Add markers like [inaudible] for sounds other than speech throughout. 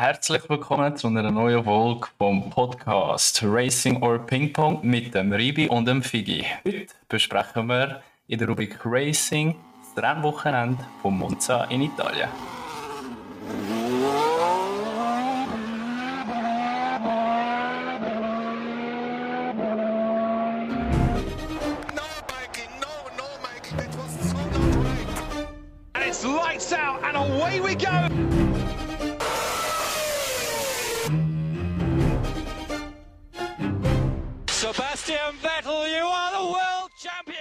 Herzlich willkommen zu einer neuen Folge vom Podcast Racing or Ping Pong mit dem Ribi und dem Figi. Heute besprechen wir in der Rubrik Racing das Rennwochenende von Monza in Italien. It's lights out and away we go.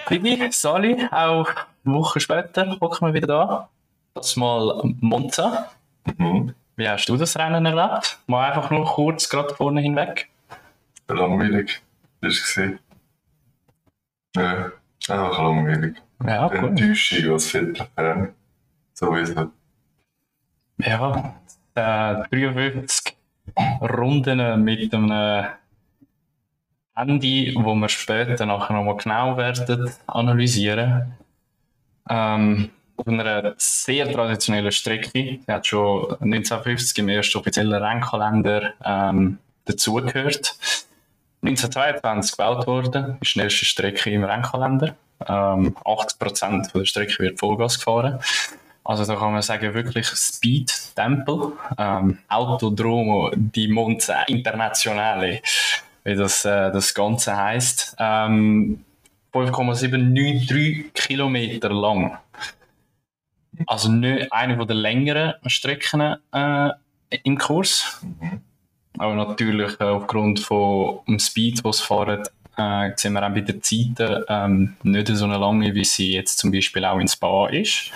Figi, Sali, auch eine Woche später hocken wir wieder da. Das mal Monza. Wie hast du das Rennen erlebt? Mal einfach nur kurz gerade vorne hinweg. Langweilig. War es. Ja, einfach langweilig. Ja, gut. Enttäuschung als Viertelfan. Sowieso. Ja, äh, 53 Runden mit einem Handy, wo wir später nachher nochmal genau werden analysieren. Ähm, auf einer sehr traditionellen Strecke. Die hat schon 1950 im ersten offiziellen Rennkalender ähm, dazugehört. 1922 gebaut worden, ist die schnellste Strecke im Rennkalender. Ähm, 80% von der Strecke wird Vollgas gefahren. Also da kann man sagen, wirklich Speed-Tempel. Ähm, Autodromo di Monza Internazionale, wie das, äh, das Ganze heisst. Ähm, 5,793 Kilometer lang. Also nicht eine der längeren Strecken äh, im Kurs. Aber natürlich äh, aufgrund von dem Speed, was fahren, äh, sehen wir auch bei den Zeiten ähm, nicht so eine lange, wie sie jetzt zum Beispiel auch in Spa ist.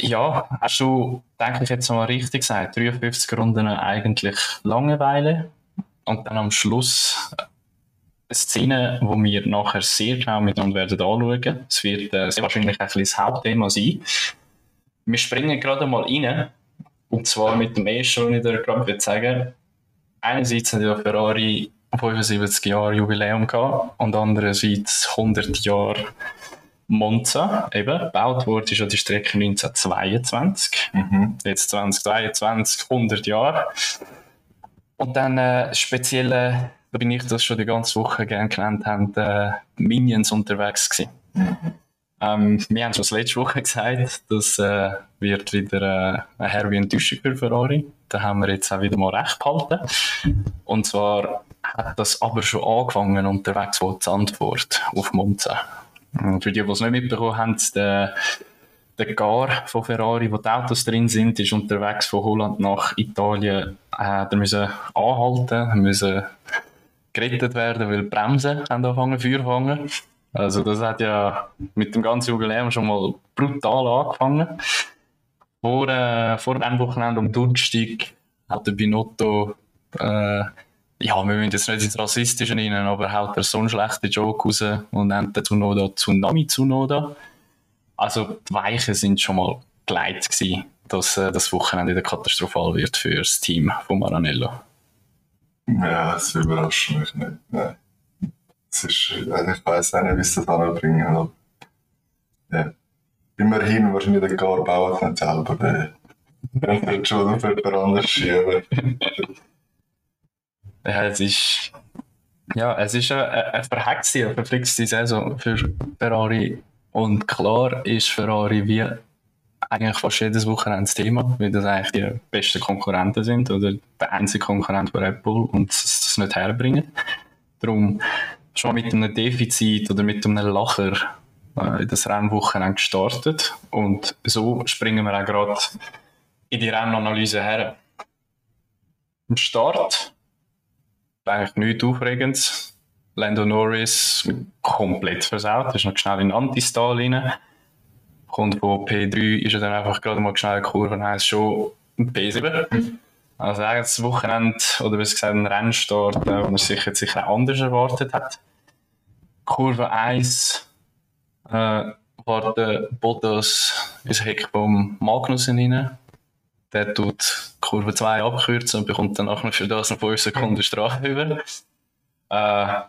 Ja, hast du, denke ich, jetzt mal richtig gesagt, 53 Runden eigentlich Langeweile und dann am Schluss eine Szene, wo wir nachher sehr genau miteinander werden anschauen. Es wird äh, sehr wahrscheinlich ein bisschen das Hauptthema sein. Wir springen gerade mal rein und zwar mit dem ersten, was ich dir gerade will sagen Einerseits hat ja Ferrari 75 Jahre Jubiläum gehabt und andererseits 100 Jahre Monza. Eben, gebaut wurde ist ja die Strecke 1922. Mhm. Jetzt 2022, 100 Jahre. Und dann äh, da bin ich das schon die ganze Woche gerne genannt haben, äh, Minions unterwegs gewesen. Ähm, wir haben schon letzte Woche gesagt, das äh, wird wieder äh, eine herbe Enttäuschung für Ferrari. Da haben wir jetzt auch wieder mal recht behalten. Und zwar hat das aber schon angefangen unterwegs von Zandvoort auf Monza. Und für die, die es nicht mitbekommen haben, der, der Gar von Ferrari, wo die Autos drin sind, ist unterwegs von Holland nach Italien. Äh, der müssen anhalten, müssen gerettet werden, weil die Bremsen haben angefangen Feuer fangen. Also das hat ja mit dem ganzen Jubiläum schon mal brutal angefangen. Vor, äh, vor dem Wochenende am Donnerstag hat der Binotto, äh, ja, wir müssen jetzt nicht ins Rassistische rein, aber haut er so einen schlechten Joke raus und nennt den Tsunoda Tsunami Tsunoda. Also die Weichen sind schon mal geleitet gewesen, dass äh, das Wochenende wieder katastrophal wird für das Team von Maranello. Ja, das überrascht mich nicht. Nein. Es ist, also ich weiß auch nicht, wie sie das anbringen, aber ja. Immerhin wahrscheinlich der Gar baut nicht selber. Der wird schon auf jemand anderes schieben. Ja, es ist, ja, es ist eine, eine verhexte, eine verflixte Saison für Ferrari. Und klar ist Ferrari wie eigentlich fast jedes Wochenende das Thema, weil das eigentlich die besten Konkurrenten sind oder der einzige Konkurrent für Red Bull und das, das nicht herbringen. Darum schon mit einem Defizit oder mit einem Lacher äh, in das Rennwochenende gestartet und so springen wir auch gerade in die Rennanalyse her. Am Start eigentlich nichts Aufregendes. Lando Norris komplett versaut, ist noch schnell in Antistal rein. Kommt von P3, ist er dann einfach gerade mal schnell Kurve 1 schon P7. Also eigentlich das Wochenende, oder besser gesagt ein Rennstart, äh, den er sich jetzt sicher auch anders erwartet hat. Kurve 1 äh, war der Bottas ins Heck vom Magnussen rein. Der tut Kurve 2 abkürzen und bekommt dann nachher für das noch 5 Sekunden Strafe über. Äh,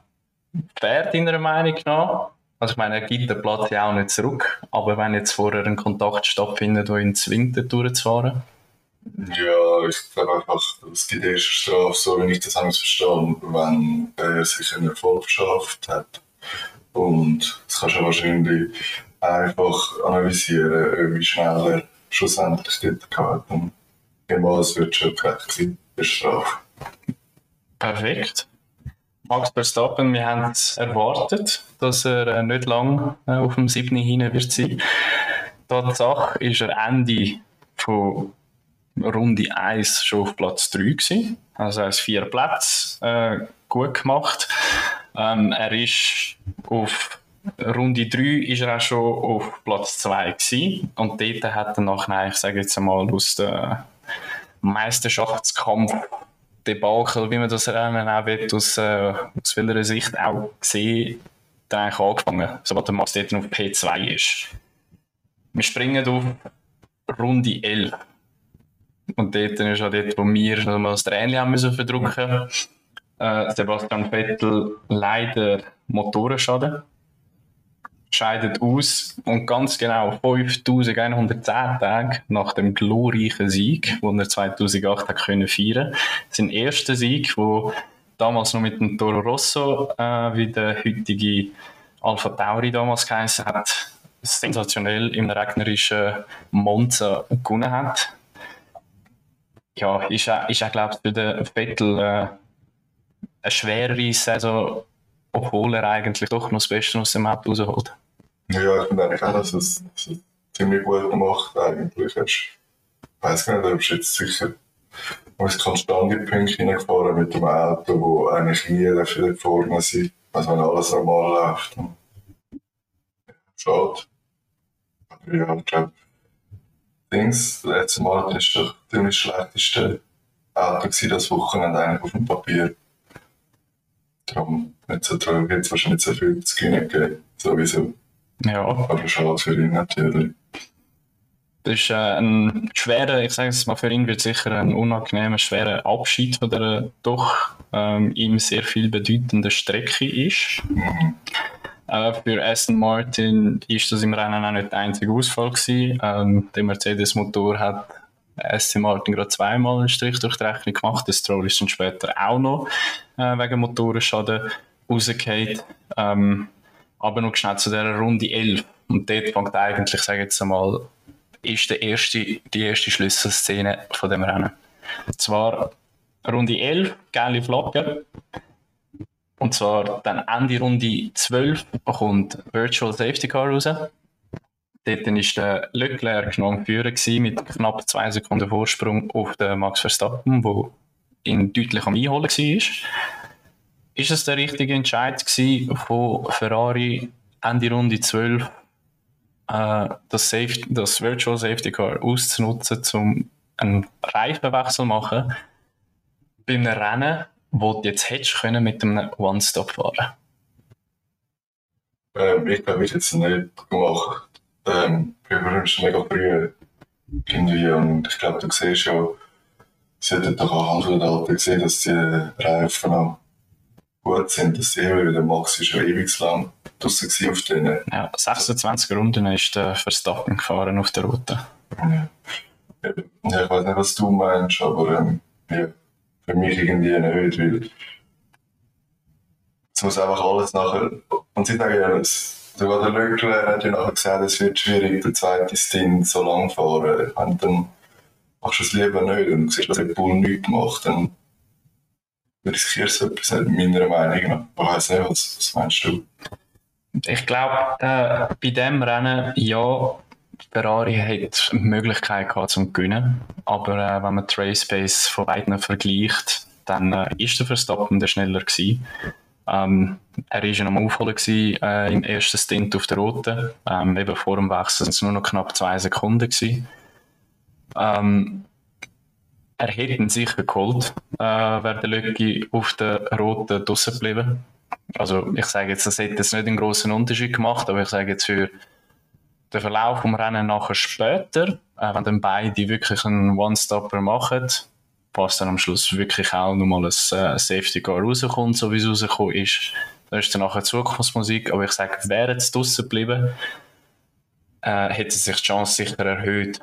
fair deiner Meinung nach. Also ich meine, er gibt den Platz ja auch nicht zurück, aber wenn jetzt vorher ein Kontakt stattfindet, der ihn zwingt, durchzufahren, Ja, ich glaube einfach, es gibt erste Strafe, so wie ich das alles verstehe, wenn er sich einen Erfolg verschafft hat. Und das kannst du wahrscheinlich einfach analysieren, wie schnell er schlussendlich dort gehabt hat. Und es wird schon gerecht sein, die Strafe. Perfekt. Max Verstappen, wir haben es erwartet, dass er äh, nicht lang äh, auf dem 7. hin wird sein. Tatsache ist er Ende von Runde 1 schon auf Platz 3 gewesen. Also er hat vier Plätze äh, gut gemacht. Ähm, er ist auf Runde 3 ist er auch schon auf Platz 2 gewesen. Und dort hat er nachher, ich sage jetzt einmal, aus dem Meisterschaftskampf Debakel, wie man das Rennen auch will, aus, äh, aus welcher Sicht auch gesehen, dann eigentlich angefangen, sobald der Max dort auf P2 ist. Wir springen auf Runde 11. Und dort ist auch dort, wo wir noch mal das Tränchen haben müssen verdrücken. Äh, Sebastian Vettel leider Motorenschaden. Scheidet aus und ganz genau 5110 Tage nach dem glorreichen Sieg, den er 2008 hat können feiern Sein erster Sieg, wo damals noch mit dem Toro Rosso, äh, wie der heutige Alpha Tauri damals geheißen hat, sensationell im regnerischen Monza gewonnen hat. Ja, ist auch, ist auch glaube ich, für den Vettel äh, eine schwerere Saison, obwohl er eigentlich doch noch das Beste aus dem Auto rausholt. Ja, ich finde eigentlich auch, dass es, es ziemlich gut gemacht eigentlich. Ich weiß gar nicht, ob es jetzt sicher als konstante Punkte hineingefahren mit dem Auto, wo eigentlich nie dafür vorne sind, also wenn alles normal läuft. Schade. Aber ja, ich glaube, Dings, das letzte Mal war doch ziemlich schlechteste Auto das Wochenende eigentlich auf dem Papier. Darum nicht so traurig, jetzt wahrscheinlich nicht so viel zu gewinnen sowieso. Ja, Aber schade für ihn natürlich. das ist äh, ein schwerer, ich sage es mal, für ihn wird sicher ein unangenehmer, schwerer Abschied von der doch ähm, ihm sehr viel bedeutenden Strecke ist. Äh, für Aston Martin ist das im Rennen auch nicht der einzige Ausfall gewesen. Ähm, der Mercedes-Motor hat Aston Martin gerade zweimal einen Strich durch die Rechnung gemacht. Das Stroll ist dann später auch noch äh, wegen Motorenschaden rausgefallen. Ähm, aber noch schnell zu dieser Runde 11. Und dort fängt eigentlich, sage ich jetzt einmal, ist der erste, die erste Schlüsselszene von dem Rennen. Und zwar Runde 11, geile Flagge. Und zwar dann Ende Runde 12 kommt Virtual Safety Car raus. Dort ist der Leclerc noch am gewesen, mit knapp zwei Sekunden Vorsprung auf den Max Verstappen, wo ihn deutlich am Einholen war. Ist es der richtige Entscheid gewesen von Ferrari Ende Runde 12 äh, das, Safe, das Virtual Safety Car auszunutzen, um einen Reifenwechsel zu machen bei einem Rennen, wo du jetzt hättest können mit einem One-Stop fahren Ähm, ich ich hätte es nicht gemacht. Ähm, wir waren schon mega früh irgendwie und ich glaube, du siehst ja, sie hätten doch auch Daten gesehen, dass die Reifen auch gut sind, dass die eben, der Max ist ja ewig lang draussen gewesen auf denen. Ja, 26 Runden ist der Verstappen gefahren auf der Route. Ja, ich weiß nicht, was du meinst, aber ähm, ja, für mich irgendwie nicht, weil es muss einfach alles nachher. Und sie sagen ja, sogar der Leclerc hat ja nachher gesagt, es wird schwierig, der zweite Stint so lang fahren. Und dann machst du es lieber nicht und siehst, dass Red Bull nichts macht, dann riskierst du etwas nicht, meiner Meinung nach. Ich weiß nicht, was, was meinst du? Ich glaube, äh, bei dem Rennen, ja, Ferrari hat die Möglichkeit gehabt zum Gewinnen. Aber äh, wenn man die Race Pace von beiden vergleicht, dann äh, ist der Verstappen der schneller gewesen. Ähm, er war ja am Aufholen gewesen, äh, im ersten Stint auf der Rote. Ähm, eben vor dem Wechsel sind es nur noch knapp zwei Sekunden gewesen. Ähm, er hätte ihn sicher geholt, äh, wäre der Löcki auf der Roten draussen geblieben. Also ich sage jetzt, das hätte jetzt nicht einen großen Unterschied gemacht, aber ich sage jetzt für den Verlauf vom Rennen nachher später, äh, wenn dann beide wirklich einen One-Stopper machen, was dann am Schluss wirklich auch nochmal ein äh, Safety Car rauskommt, so wie es rausgekommen ist. Da ist dann nachher Zukunftsmusik, aber ich sage, wäre es draussen geblieben, äh, hätte sich die Chance sicher erhöht.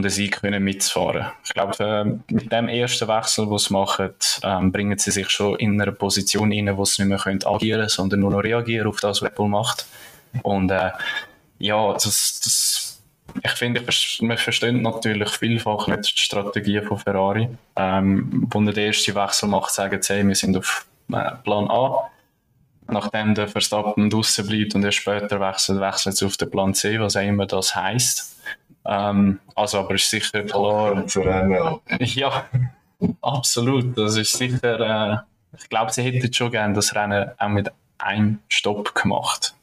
Den Sieg können mitzufahren. Ich glaube, äh, mit dem ersten Wechsel, den sie machen, ähm, bringen sie sich schon in eine Position rein, wo sie nicht mehr agieren können, sondern nur noch reagieren auf das, was Apple macht. Und äh, ja, das, das, ich finde, man versteht natürlich vielfach nicht die Strategie von Ferrari. Ähm, wo der erste Wechsel macht, sagen sie, wir sind auf äh, Plan A nachdem der Verstappen draußen bleibt und er später wechselt, wechselt es auf den Plan C, was auch immer das heisst. Ähm, also, aber ist sicher klar. [laughs] Ja, absolut. Das ist sicher, äh, ich glaube, sie hätten schon gerne das Rennen auch mit einem Stopp gemacht.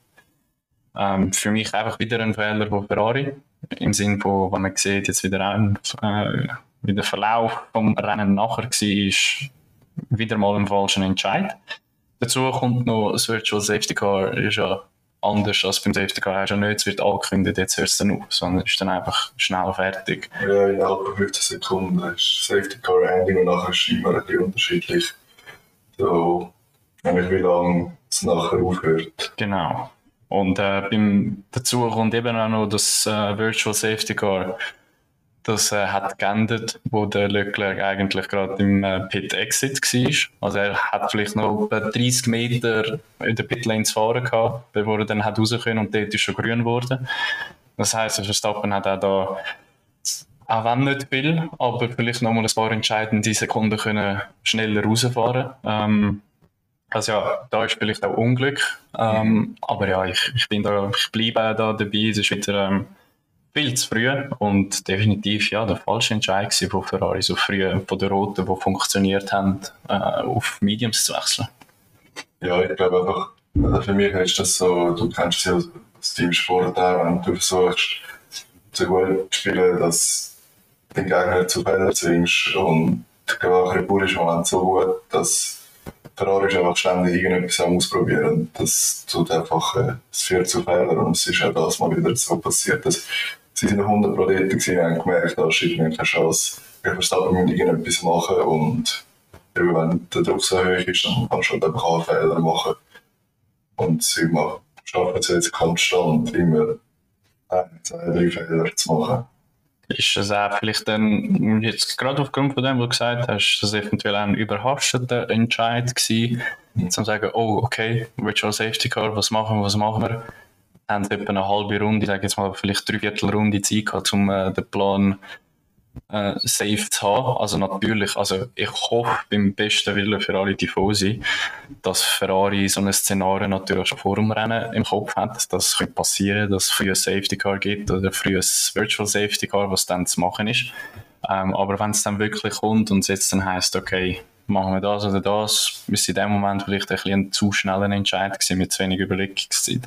Ähm, für mich einfach wieder ein Fehler von Ferrari. Im Sinne von, wenn man sieht, jetzt wieder ein, äh, wie der Verlauf vom Rennen nachher war, wieder mal ein falschen Entscheid. Dazu kommt noch das Virtual Safety Car, ist ja anders als beim Safety Car. Hast ja nicht, es wird angekündigt, jetzt hört es dann auf, sondern ist dann einfach schnell fertig. Ja, innerhalb von 15 Sekunden ist Safety Car Ending und nachher ist immer ein bisschen unterschiedlich. So, nämlich wie lange es nachher aufhört. Genau. Und äh, beim, dazu kommt eben auch noch das äh, Virtual Safety Car das äh, hat geändert, wo der Leclerc eigentlich gerade im äh, Pit Exit war. Also er hat vielleicht noch etwa 30 Meter in der Pitlane zu fahren gehabt, bevor er dann hat raus können und dort ist schon grün geworden. Das heisst, Verstappen hat auch da, auch wenn nicht viel, aber vielleicht noch mal ein paar entscheidende Sekunden können schneller rausfahren. Ähm, also ja, da ist vielleicht auch Unglück. Ähm, aber ja, ich, ich bin da, ich bleibe auch da dabei. Es ist wieder ähm, viel zu früh und definitiv ja, der falsche Entscheid von Ferrari, so früh von den Roten, die funktioniert haben, äh, auf Mediums zu wechseln. Ja, ich glaube einfach, also für mich ist das so, du kennst ja als Teamsport auch, wenn du versuchst, so gut zu spielen, dass den Gegner zu Fehlern zwingst und gerade Red Bull ist im Moment so gut, dass Ferrari ist einfach ständig irgendetwas am ausprobieren. Das tut einfach, äh, es führt zu Fehlern und es ist auch das mal wieder so passiert, dass sie sind 100 Pro dort gewesen, haben gemerkt, da ist irgendwie keine Chance. Wir Verstappen müssen irgendetwas machen und eben, wenn der Druck so hoch ist, dann kannst du halt einfach auch Fehler machen. Und sie schaffen es jetzt konstant immer ein, zwei, drei Fehler zu machen. Ist das auch vielleicht dann, jetzt gerade aufgrund von dem, was du gesagt hast, das eventuell ein überraschender Entscheid gewesen, mhm. zu sagen, oh, okay, Virtual Safety Car, was machen wir, was machen wir? Haben sie etwa eine halbe Runde, sage jetzt mal vielleicht drei Viertelrunde Zeit gehabt, um äh, den Plan äh, safe zu haben. Also natürlich, also ich hoffe beim besten Willen für alle Tifosi, dass Ferrari so ein Szenario natürlich schon vor dem Rennen im Kopf hat, dass das könnte passieren, dass es früh ein Safety Car gibt oder früh ein Virtual Safety Car, was dann zu machen ist. Ähm, aber wenn es dann wirklich kommt und es jetzt dann heisst, okay, machen wir das oder das, ist in dem Moment vielleicht ein, bisschen ein zu schneller Entscheid gewesen mit zu wenig Überlegungszeit.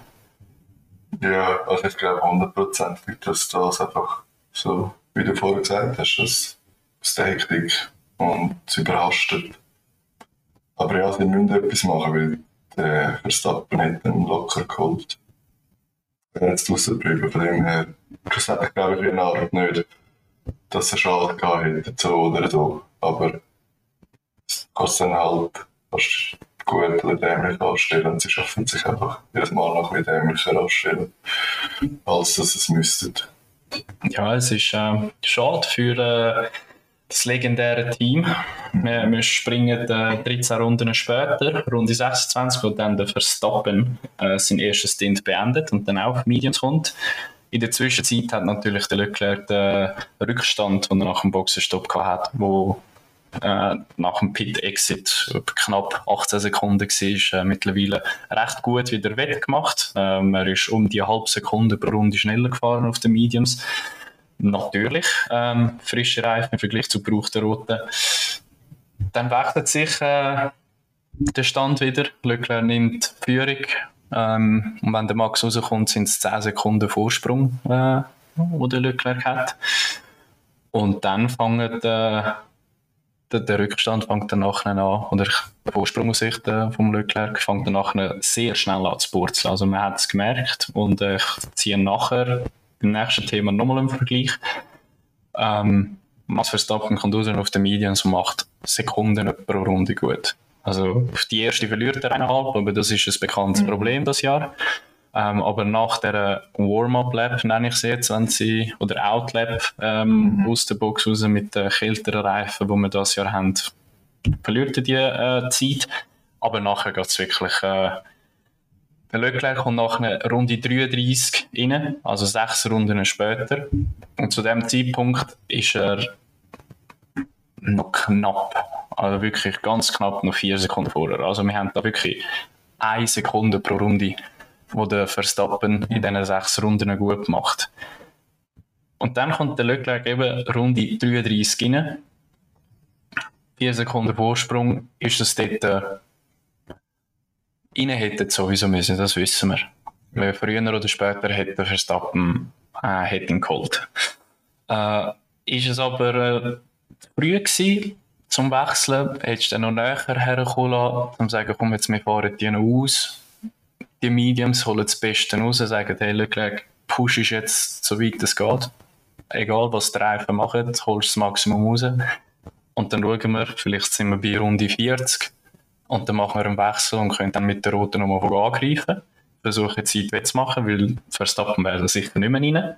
Ja, also ich glaube hundertprozentig, dass das einfach so, wie du vorher gesagt hast, dass es der Hektik und es überhastet. Aber ja, sie müssen etwas machen, weil der Verstappen hat dann locker geholt. Wenn jetzt rausgeblieben, von dem her, schlussendlich glaube ich für ihn Arbeit nicht, dass er Schaden gehabt hätte, so oder so. Aber es kostet dann halt fast gut oder dämlich anstellen. Und sie schaffen sich einfach jedes Mal noch ein dämlicher anstellen, als dass es müssten. Ja, es ist äh, schade für äh, das legendäre Team. Wir, wir springen äh, 13 Runden später, Runde 26, wo dann der Verstappen äh, sein erstes Stint beendet und dann auch Mediums kommt. In der Zwischenzeit hat natürlich der Leclerc den Rückstand, den er nach dem Boxenstopp hatte, wo äh, nach dem Pit-Exit knapp 18 Sekunden war, äh, mittlerweile recht gut wieder wettgemacht. Ähm, er ist um die halbe Sekunde pro Runde schneller gefahren auf den Mediums. Natürlich, ähm, frische Reifen im Vergleich zu gebrauchten roten. Dann wechselt sich äh, der Stand wieder. Leclerc nimmt Führung. Ähm, und wenn der Max rauskommt, sind es 10 Sekunden Vorsprung, äh, wo der Leclerc hat. Und dann fangen äh, der, der Rückstand fängt dann nachher an, oder der Vorsprung aus Sicht äh, vom Leclerc fängt dann nachher sehr schnell an zu purzeln. Also man hat es gemerkt und äh, ich ziehe nachher beim nächsten Thema nochmal einen Vergleich. Ähm, Max Verstappen kommt raus auf den Medien und macht Sekunden pro Runde gut. Also auf die erste verliert er eineinhalb, aber das ist ein bekanntes mhm. Problem das Jahr. Ähm, aber nach der Warm-Up-Lap, nenne ich sie jetzt, wenn sie, oder Out-Lap ähm, aus der Box raus mit den kälteren Reifen, die wir das Jahr haben, verliert er die äh, Zeit. Aber nachher geht es wirklich. Äh, der Leclerc kommt nach einer Runde 33 rein, also sechs Runden später. Und zu dem Zeitpunkt ist er noch knapp, also wirklich ganz knapp noch vier Sekunden vorher. Also wir haben da wirklich eine Sekunde pro Runde, wo der Verstappen in diesen sechs Runden gut macht. Und dann kommt der Leclerc eben Runde 33 rein. Vier Sekunden Vorsprung ist es dort äh, rein hätten sowieso müssen, das wissen wir. Weil früher oder später hätte Verstappen äh, hätte ihn geholt. Äh, ist es aber äh, früh gewesen, zum Wechseln, hättest du dann noch näher herkommen lassen, um zu sagen, komm, jetzt, wir fahren die noch aus. Die Mediums holen das Beste raus, sagen, hey, Leclerc, push ist jetzt so weit es geht. Egal, was die Reifen machen, holst du das Maximum raus. Und dann schauen wir, vielleicht sind wir bei Runde 40 und dann machen wir einen Wechsel und können dann mit der roten nochmal angreifen. Versuchen Zeit zu machen, weil Verstappen wäre sicher nicht mehr rein.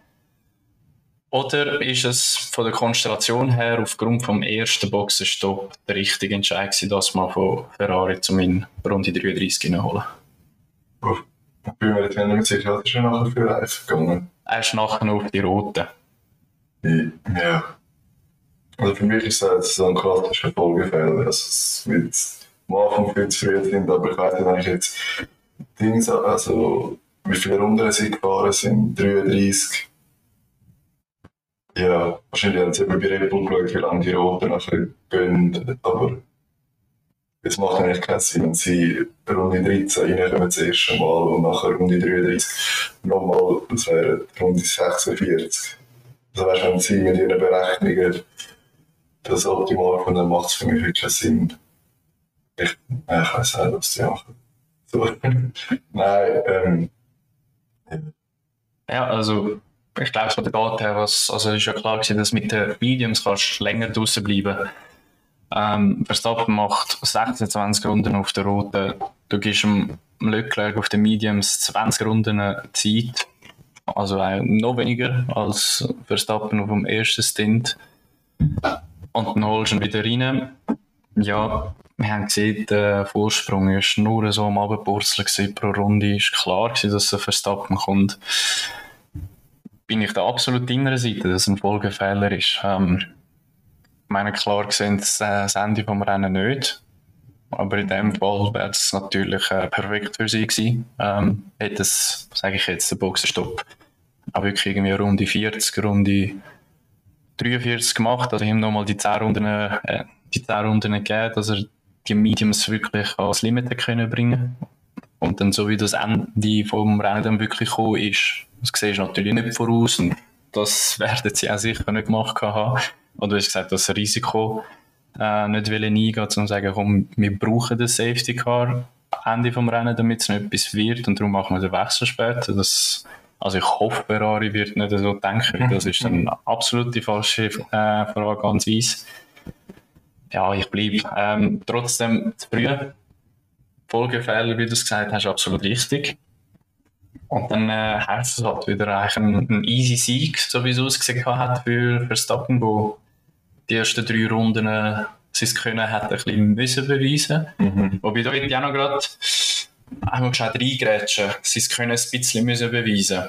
Oder ist es von der Konstellation her aufgrund vom ersten Boxenstopp der richtige Entscheid das mal von Ferrari zum in Runde 33 reinholen? Ich bin mir nicht mehr sicher, was ist er nachher für Reifen gegangen? Er ist nachher noch auf die rote. Ja. Also für mich ist jetzt so ein klassischer Folgefehler. Also es wird am Anfang viel zu früh sind, aber ich weiß nicht, wenn ich jetzt Dings, also wie viele Runden sie gefahren sind, 33. Ja, wahrscheinlich haben sie bei Red Bull geschaut, wie lange die Roten nachher gehen, aber es macht eigentlich keinen Sinn, wenn sie Runde 13 reinkommen das erste Mal und nachher Runde 33 nochmal, das wäre Runde 46. Also weißt, wenn sie mit ihren Berechnungen das optimal dann macht es für mich wirklich keinen Sinn. Ich, ich weiß nicht, was sie machen. So. [laughs] nein, ähm, Ja, also ich glaube, von der Date her, was, also ist ja klar gewesen, dass mit den Mediums kannst du länger draußen bleiben. Ähm, Verstappen macht 26 Runden auf der roten. Du gibst dem Leclerc auf den Mediums 20 Runden Zeit. Also äh, noch weniger als Verstappen auf dem ersten Stint. Und dann holst du ihn wieder rein. Ja, wir haben gesehen, der Vorsprung ist nur so am Abendpurzeln pro Runde. Ist klar gewesen, dass der Verstappen kommt. Bin ich da absolut deiner Seite, dass es ein Folgefehler ist. Ähm, meine, klar gesehen das, äh, das Ende vom Rennen nicht. Aber in dem Fall wäre es natürlich äh, perfekt für sie gewesen. Ähm, hätte es, sage ich jetzt, den Boxenstopp auch wirklich irgendwie Runde 40, Runde 43 gemacht, also ihm nochmal die 10 Runden, äh, die 10 Runden gegeben, dass er die Mediums wirklich ans Limit können bringen Und dann so wie das Ende vom Rennen dann wirklich gekommen ist, das siehst du natürlich nicht voraus und das [laughs] werden sie auch sicher nicht gemacht haben. Und du hast gesagt, das Risiko äh, nicht wollen eingehen, um zu sagen, komm, wir brauchen das Safety Car am Ende vom Rennen, damit es nicht etwas wird und darum machen wir den Wechsel später. Das, also ich hoffe, Ferrari wird nicht so denken. [laughs] Das ist dann absolut die falsche äh, Vorgehensweise. Ja, ich bleibe ähm, trotzdem zu früh. Folgefehler, wie du es gesagt hast, absolut richtig. Und dann äh, heißt es halt wieder eigentlich ein, ein easy Sieg, so wie es ausgesehen hat für Verstappen, wo die ersten drei Runden äh, sein Können hat ein bisschen müssen beweisen. mhm. Wobei da auch noch gerade einmal gescheit reingrätschen, sein Können ein bisschen müssen beweisen.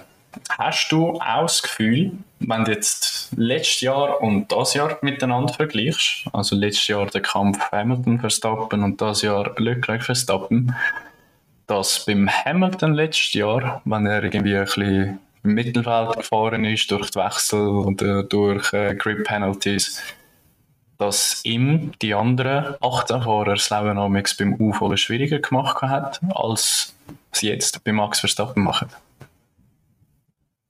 Hast du auch das Gefühl, wenn du jetzt letztes Jahr und das Jahr miteinander vergleichst, also letztes Jahr der Kampf Hamilton-Verstappen und das Jahr Leclerc-Verstappen, dass beim Hamilton letztes Jahr, wenn er irgendwie ein bisschen im Mittelfeld gefahren ist, durch die Wechsel oder durch äh, Grip Penalties, dass ihm die anderen 18 Fahrer das Leben amigs beim Aufholen schwieriger gemacht hat, als sie jetzt bei Max Verstappen machen.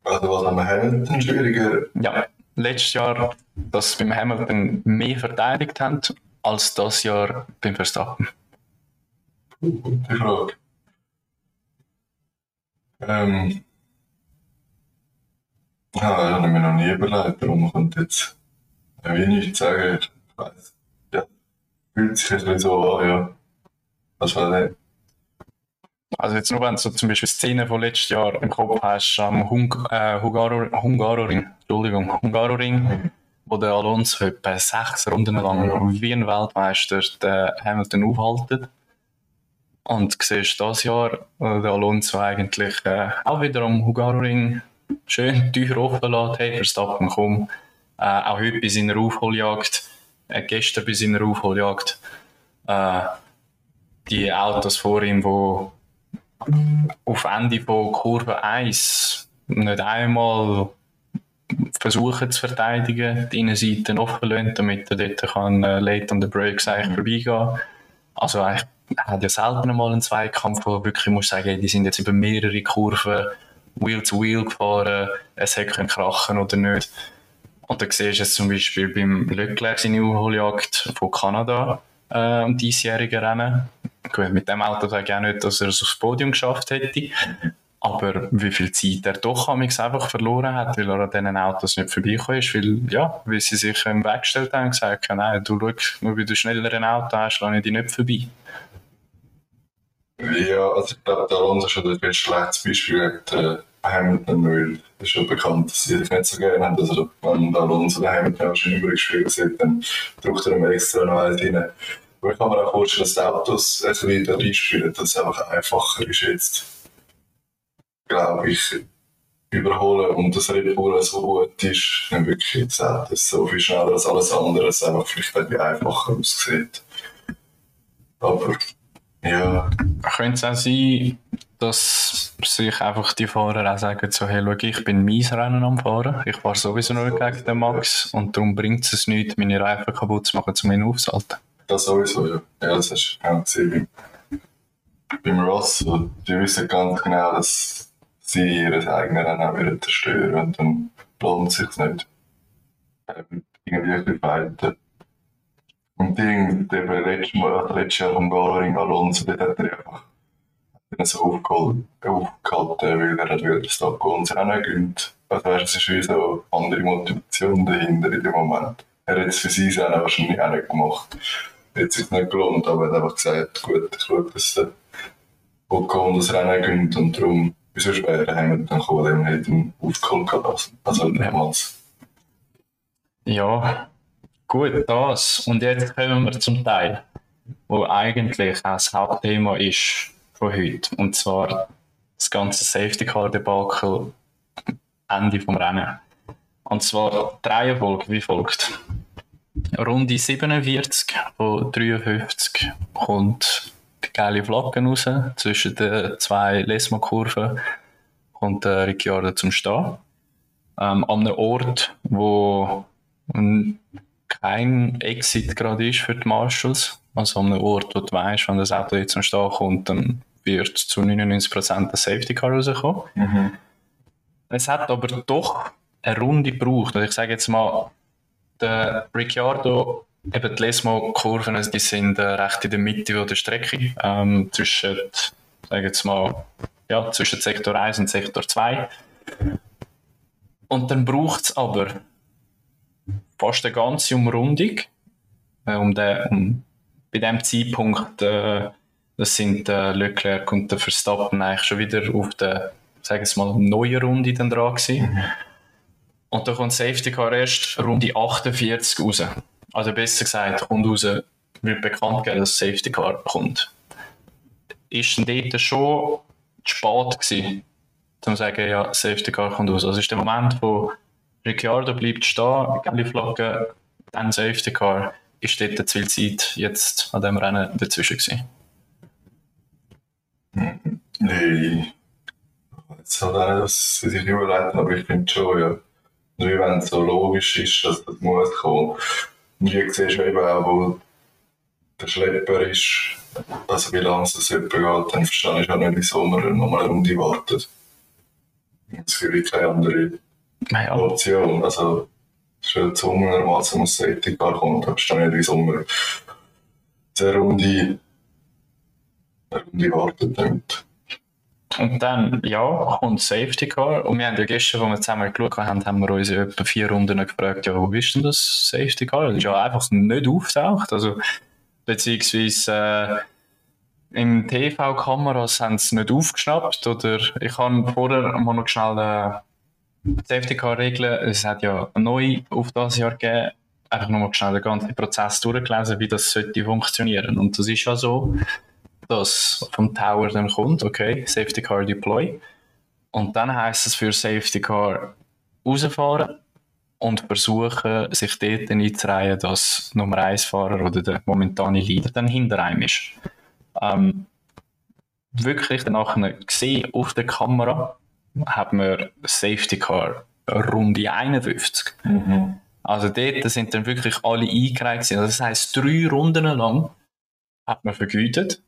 Also was wir Hamilton schwieriger? Ja, letztes Jahr, dass sie beim Hamilton mehr verteidigt haben, als das Jahr beim Verstappen. Gute Frage. Ähm. Ja, das habe ich mir noch nie überlegt, darum kommt jetzt wie nichts sagen. Weiß. Ja, fühlt sich ein bisschen so an, ja. Das war nicht. Also jetzt nur, wenn du so zum Beispiel Szenen von letztes Jahr im Kopf hast, am Hung äh, Hungaro Hungaroring, Entschuldigung, Hungaroring, wo der Alonso etwa sechs Runden lang wie ein Weltmeister den Hamilton aufhaltet. Und du siehst das Jahr, der Alonso eigentlich äh, auch wieder am Hungaroring schön teuer offen lässt. Hey, Verstappen, komm. Äh, auch heute bei seiner Aufholjagd, gestern bei seiner Aufholjagd, äh, die Autos vor ihm, die auf Ende von Kurve 1 nicht einmal versuchen zu verteidigen, die Innenseite offen lassen, damit er dort kann, äh, late on the brakes eigentlich vorbeigehen. Also eigentlich, er hat ja selten mal einen Zweikampf, wo wirklich muss sagen, die sind jetzt über mehrere Kurven Wheel to Wheel gefahren, es hätte können krachen oder nicht. Und da siehst du es zum Beispiel beim Leclerc seine Aufholjagd von Kanada äh, um diesjährigen Rennen. Gut, mit dem Auto sage ich auch nicht, dass er es aufs Podium geschafft hätte. Aber wie viel Zeit er doch einfach verloren hat, weil er an diesen Autos nicht vorbeigekommen ist, weil, ja, weil sie sich im Weg gestellt haben und gesagt haben, nein, du schau, nur weil du schneller ein Auto hast, lasse ich dich nicht vorbei. Ja, also ich glaube, der Alonso ist ein schlechtes Beispiel gegen Hamilton, weil es ist schon bekannt, dass sie sich nicht so gerne haben. Also wenn Alonso den Hamilton auch schon übergespielt sieht, dann drückt er ihm extra noch eins rein. Aber ich kann mir auch vorstellen, dass die Autos ein bisschen wieder reinspielen, dass es einfach einfacher ist jetzt, glaube ich, überholen und das Red Bull so gut ist, dann wirklich auch, dass so viel schneller als alles andere, es einfach vielleicht ein bisschen einfacher aussieht. Aber ja, Könnte es auch sein, dass sich einfach die Fahrer auch sagen, so, hey, schau, ich bin mein Rennen am Fahren, ich fahre sowieso nur gegen den Max und darum bringt es nicht, meine Reifen kaputt zu machen, um ihn aufzuhalten. das sowieso, ja. Ja, das du auch gesehen beim, Ross. Die wissen ganz genau, dass sie ihre eigenen Rennen auch wieder zerstören und dann lohnt es sich nicht. Ähm, irgendwie fighten. Und irgendwie, eben letztes Mal, letztes Jahr am Galaring Alonso, dort hat er einfach er so aufgeholt, aufgehalten, weil er wieder das Rennen gönnt. Also es ist wie so eine andere Motivation dahinter in dem Moment. Er hat es für sein Rennen wahrscheinlich auch nicht gemacht. Hat sich nicht gelohnt, aber er hat einfach gesagt, gut, ich schaue, dass der Ocon das Rennen gönnt und darum, wieso später haben wir dann dem hat ihn aufgeholt lassen. Also mehrmals. Ja, gut, das. Und jetzt kommen wir zum Teil, wo eigentlich auch das Hauptthema ist von heute. Und zwar das ganze Safety Car Debakel Ende vom Rennen. Und zwar die Reihenfolge wie folgt. Runde 47 von 53 kommt die geile Flagge raus. Zwischen den zwei Lesmo-Kurven kommt der Ricciardo zum Stehen. Ähm, an einem Ort, wo kein Exit gerade ist für die Marshals. Also an einem Ort, wo du weißt, wenn das Auto jetzt zum Stehen kommt, dann wird zu 99% ein Safety Car rauskommen. Es hat aber doch eine Runde gebraucht. Also ich sage jetzt mal, der Ricciardo, eben die Lesmo-Kurven, die sind äh, recht in der Mitte der Strecke, ähm, zwischen, sage jetzt mal, ja, zwischen Sektor 1 und Sektor 2. Und dann braucht es aber fast eine ganze Umrundung, äh, um den, um, bei dem Zeitpunkt, äh, das sind äh, Leclerc und der Verstappen eigentlich schon wieder auf der, sagen wir mal, neuen Runde dann dran gewesen. Und da kommt Safety Car erst Runde 48 raus. Also besser gesagt, kommt raus, wird bekannt gegeben, dass Safety Car kommt. Ist dann dort schon zu spät gewesen, um zu sagen, ja, Safety Car kommt raus. Also ist der Moment, wo Ricciardo bleibt stehen, gelbe Flagge, dann Safety Car, ist dort zu viel Zeit jetzt an dem Rennen dazwischen gewesen. Nee. Jetzt hat er das sich überlegt, aber ich finde schon, ja. Nur wenn es so logisch ist, dass das muss kommen. Und wie siehst du eben auch, wo der Schlepper ist, also wie lange es etwa geht, dann verstehe ich auch nicht, wieso man nochmal eine Runde wartet. Es gibt keine andere Option. Also, schon zwungenermaßen muss Safety Car kommen, da verstehe ich nicht, wieso man eine Runde, eine Runde wartet damit. Und dann, ja, kommt Safety Car. Und wir haben ja gestern, als wir zusammen geschaut haben, haben wir uns etwa vier Runden gefragt, ja, wo ist denn das Safety Car? Das ist ja einfach nicht auftaucht. Also, beziehungsweise, im TV-Kameras haben sie nicht aufgeschnappt oder ich habe vorher mal noch schnell äh, Safety Car Regeln, es hat ja neu auf das Jahr gegeben, einfach nochmal schnell den ganzen Prozess durchgelesen, wie das sollte funktionieren. Und das ist ja so, dass vom Tower dann kommt, okay, Safety Car Deploy. Und dann heißt es für Safety Car rausfahren und versuchen, sich dort einzureihen, dass Nummer 1 Fahrer oder der momentane Leader dann hinter einem ist. Ähm, wirklich danach gesehen auf der Kamera hat man Safety Car Runde 51. Also dort sind dann wirklich alle eingereiht. gewesen. Also das heisst, drei Runden lang hat man vergütet.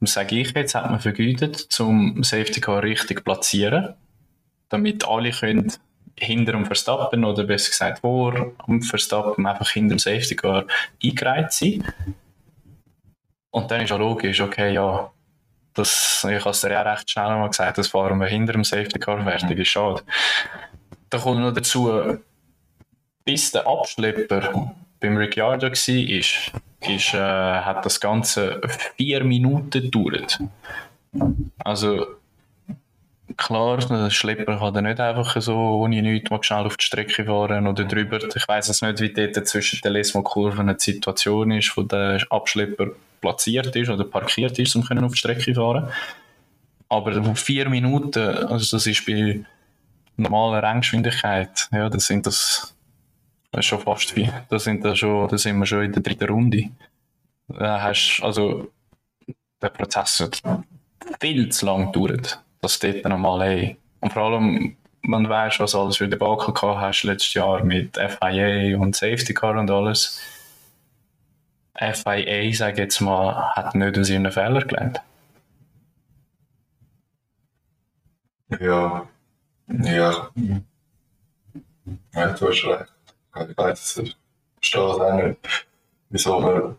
Sage ich jetzt, hat man vergütet, zum Safety Car richtig platzieren, damit alle können hinter dem Verstappen oder besser gesagt vor dem Verstappen einfach hinter dem Safety Car eingereiht sein. Und dann ist ja logisch, okay, ja, das, ich habe es dir ja recht schnell mal gesagt, das fahren wir hinter dem Safety Car fertig, ist schade. Da kommt noch dazu, bis der Abschlepper beim Ricciardo war, ist, ist, äh, hat das Ganze vier Minuten gedauert. Also, klar, der Schlepper kann dann nicht einfach so ohne nichts mal schnell auf die Strecke fahren oder drüber. Ich weiß es nicht, wie dort zwischen den Lesmo-Kurven eine Situation ist, wo der Abschlepper platziert ist oder parkiert ist, um auf die Strecke fahren. Aber vier Minuten, also das ist bei normaler Renngeschwindigkeit, ja, das sind das, das ist schon fast wie, da sind da schon, da sind wir schon in der dritten Runde. Da hast, also, der Prozess hat viel zu lang gedauert, dass dort nochmal, hey, und vor allem, man weiß, was alles für Debakel gehabt hast letztes Jahr mit FIA und Safety Car und alles. FIA, sage ich jetzt mal, hat nicht aus ihren Fehlern gelernt. Ja. Ja. Ja, du hast recht. Ich weiß. Ich verstehe es auch nicht. Wieso man,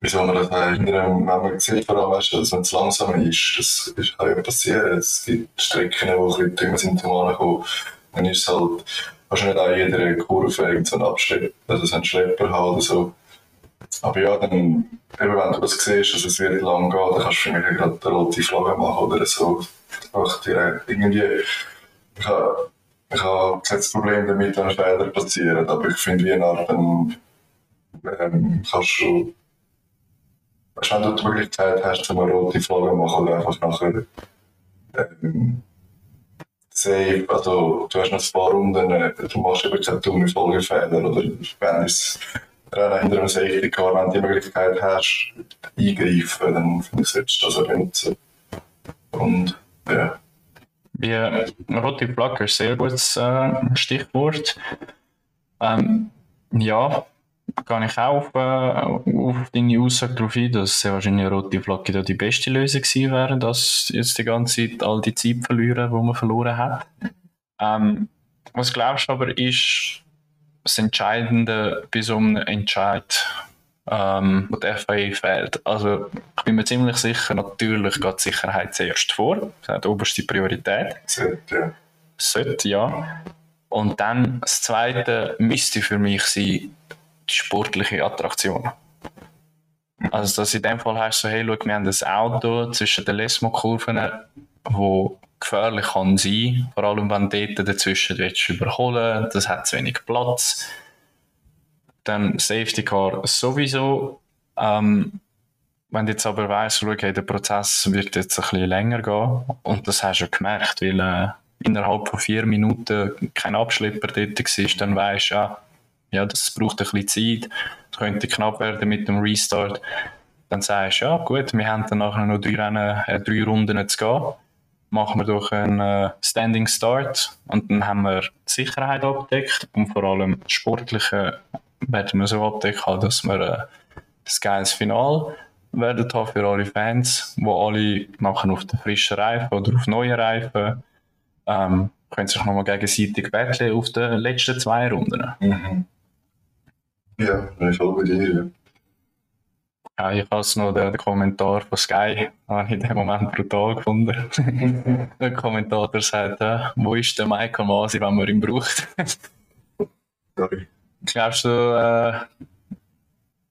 das hindern, wenn man sieht, vor allem, weißt du, dass wenn es langsam ist, das, das kann ja passieren. Es gibt Strecken, wo Leute immer sind zum Ankommen. Dann ist es halt, wahrscheinlich auch jeder Kurve irgend so Abschlepp, also so ein Schlepper haben oder so. Aber ja, dann, eben wenn du das siehst, dass es wirklich lang geht, dann kannst du mich gerade eine rote Flagge machen oder so. Einfach direkt irgendwie, ich habe, ich habe kein Problem damit, wenn Fehler passieren, aber ich finde, wie eine Art, dann, ähm, kannst du, weißt, wenn du die Möglichkeit hast, eine rote Flagge machen oder einfach nachher, ähm, safe, also du hast noch ein paar Runden, äh, du machst eben keine dummen Folgefehler oder wenn es Einem Safety Car, wenn du die Möglichkeit hast, eingreifen, dann finde ich, solltest du das benutzen. Und ja. Ja, rote Flagge ist sehr gutes äh, Stichwort. Ähm, ja, kann ich auch auf, äh, auf deine Aussage darauf ein, dass sehr wahrscheinlich eine rote Flagge da die beste Lösung gewesen wäre, dass jetzt die ganze Zeit all die Zeit verlieren, die man verloren hat. Ähm, was glaubst du aber ist das Entscheidende bei so einem Entscheid, ähm, wo der FAI fehlt? Also ich bin mir ziemlich sicher, natürlich geht die Sicherheit zuerst vor, das hat oberste Priorität. Sollte, ja. Sollte, ja. Und dann das Zweite müsste für mich sein, die sportliche Attraktion. Also, dass in dem Fall heißt so, hey, schau, wir haben ein Auto zwischen den Lesmo-Kurven, wo gefährlich kann sein, vor allem wenn du dort dazwischen willst überholen, das hat zu wenig Platz. Dann Safety Car sowieso. Ähm, wenn du jetzt aber weißt, schau, okay, der Prozess wird jetzt ein bisschen länger gehen, und das hast du ja gemerkt, weil äh, innerhalb von vier Minuten kein Abschlepper dort war, dann weißt du, ja, ja, das braucht ein bisschen Zeit, das könnte knapp werden mit dem Restart. Dann sagst du, ja gut, wir haben dann nachher noch drei, Rennen, äh, drei Runden zu gehen. Machen wir doch einen äh, Standing Start und dann haben wir die Sicherheit abgedeckt und vor allem das Sportliche werden wir so abdecken, dass wir äh, das geiles Final werden haben für alle Fans, wo alle nachher auf den frischen Reifen oder auf neuen Reifen ähm, können sich nochmal gegenseitig betteln auf den letzten zwei Runden. Mhm. Ja, bin ich voll bei dir. Ja. Ja, ich habe noch den, den Kommentar von Sky, habe ich in dem Moment brutal gefunden. [laughs] der Kommentator sagt, äh, wo ist der Michael Masi, wenn man ihn braucht? Sorry. Glaubst du, äh,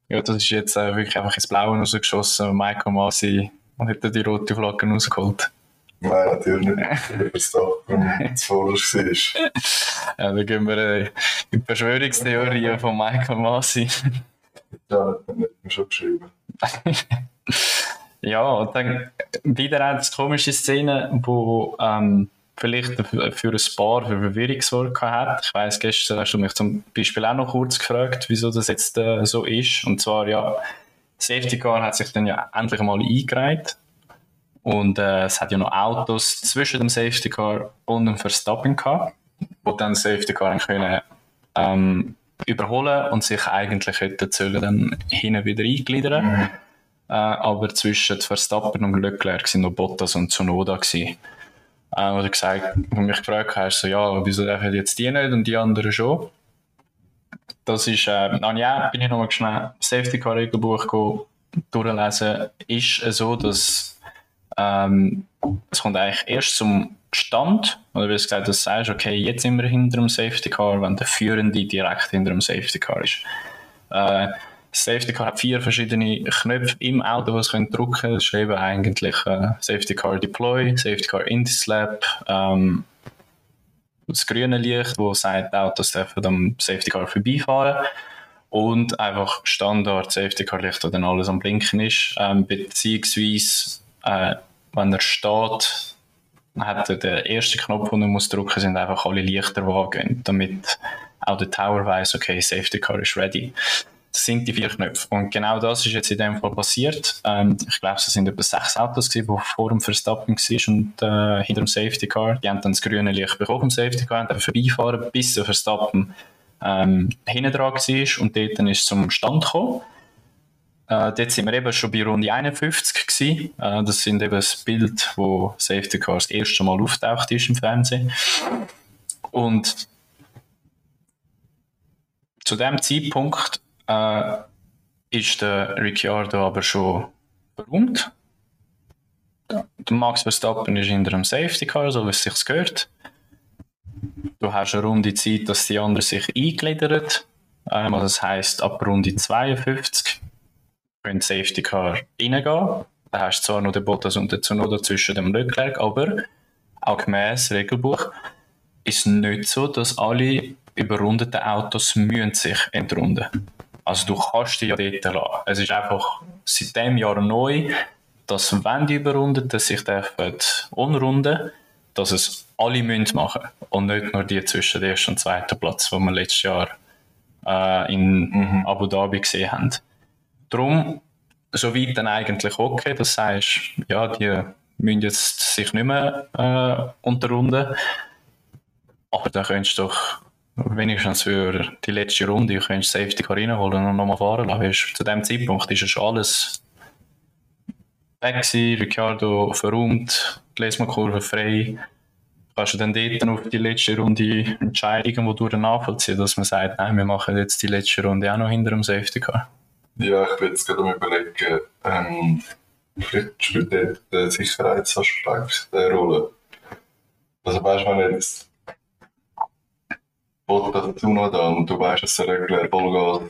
Ja, das ist jetzt äh, wirklich einfach ins Blaue rausgeschossen. Michael Masi und hat dann die rote Flagge rausgeholt. Nein, natürlich nicht. Weil Verstappen zuvorderst war. [laughs] Ja, dann gehen wir äh, in die Verschwörungstheorie von Michael Masi. Ja, das hat mir schon geschrieben. [laughs] Ja, und dann wieder eine komische Szene, wo ähm, vielleicht für ein Paar für Verwirrung hat. Ich weiss, gestern hast du mich zum Beispiel auch noch kurz gefragt, wieso das jetzt äh, so ist. Und zwar, ja, Safety Car hat sich dann ja endlich mal eingereiht. Und äh, es hat ja noch Autos zwischen dem Safety Car und dem Verstappen gehabt, wo dann Safety Car dann können, ähm, überholen und sich eigentlich hätten sollen dann hinten wieder eingliedern. Äh, aber zwischen Verstappen und Leclerc sind noch Bottas und Tsunoda gewesen. Äh, du gesagt, wo mich gefragt hast, so, ja, wieso dürfen jetzt die nicht und die anderen schon? Das ist, äh, dann ja, bin ich nochmal schnell Safety Car Regelbuch durchlesen. Ist es so, dass ähm, es kommt eigentlich erst zum Stand, oder wie du gesagt hast, du sagst, okay, jetzt sind wir hinter dem Safety Car, wenn der Führende direkt hinter dem Safety Car ist. Äh, Safety Car hat vier verschiedene Knöpfe im Auto, die es drücken können. Das ist eben eigentlich äh, Safety Car Deploy, Safety Car Anti-Slap, ähm, das grüne Licht, wo sagt, die Autos dürfen am Safety Car vorbeifahren und einfach Standard Safety Car Licht, wo dann alles am Blinken ist, ähm, beziehungsweise äh, wenn er steht, hat er den ersten Knopf, den er muss drücken, sind einfach alle Lichter, die angehen, damit auch der Tower weiß, okay, Safety Car ist ready. Das sind die vier Knöpfe. Und genau das ist jetzt in dem Fall passiert. Ähm, ich glaube, es sind etwa sechs Autos, die vor dem Verstappen waren und äh, hinter dem Safety Car. Die haben dann das grüne Licht bekommen vom Safety Car und dann vorbeifahren, bis der Verstappen ähm, hinten dran war und dort dann ist zum Stand gekommen. Äh, dort sind wir eben schon bei Runde 51 gewesen. Äh, das sind eben das Bild, wo Safety Car das erste Mal auftaucht ist im Fernsehen. Und zu dem Zeitpunkt äh, ist der Ricciardo aber schon berühmt. Der Max Verstappen ist hinter dem Safety Car, so wie es sich gehört. Du hast eine Runde Zeit, dass die anderen sich eingliedern. Ähm, das heisst, ab Runde 52 können Safety Car reingehen. Da hast du zwar noch den Bottas und den Tsunoda zwischen dem Leclerc, aber auch gemäß Regelbuch ist es nicht so, dass alle überrundeten Autos müssen sich entrunden. Also du kannst die ja dort lassen. Es ist einfach seit dem Jahr neu, dass wenn die Überrundeten sich dürfen unrunden, dass es alle müssen machen und nicht nur die zwischen dem ersten und zweiten Platz, wo wir letztes Jahr äh, in Abu Dhabi gesehen haben. Darum, soweit dann eigentlich okay, das heißt, ja, die müssen jetzt sich nicht mehr äh, unterrunden, aber dann könntest du doch wenigstens für die letzte Runde könntest du Safety Car reinholen und nochmal fahren lassen. Zu dem Zeitpunkt ist ja schon alles weg gewesen, Ricciardo verräumt, die Lesmo-Kurve frei. Kannst du dann dort auf die letzte Runde entscheiden, irgendwo durch nachvollziehen, dass man sagt, nein, wir machen jetzt die letzte Runde auch noch hinter dem Safety Car. Ja, ich bin jetzt gerade am überlegen, ähm, vielleicht spielt dort der Sicherheitsaspekt eine Rolle. Also weißt du, wenn jetzt Bottas dazu noch da und du weißt, dass der Leclerc Vollgas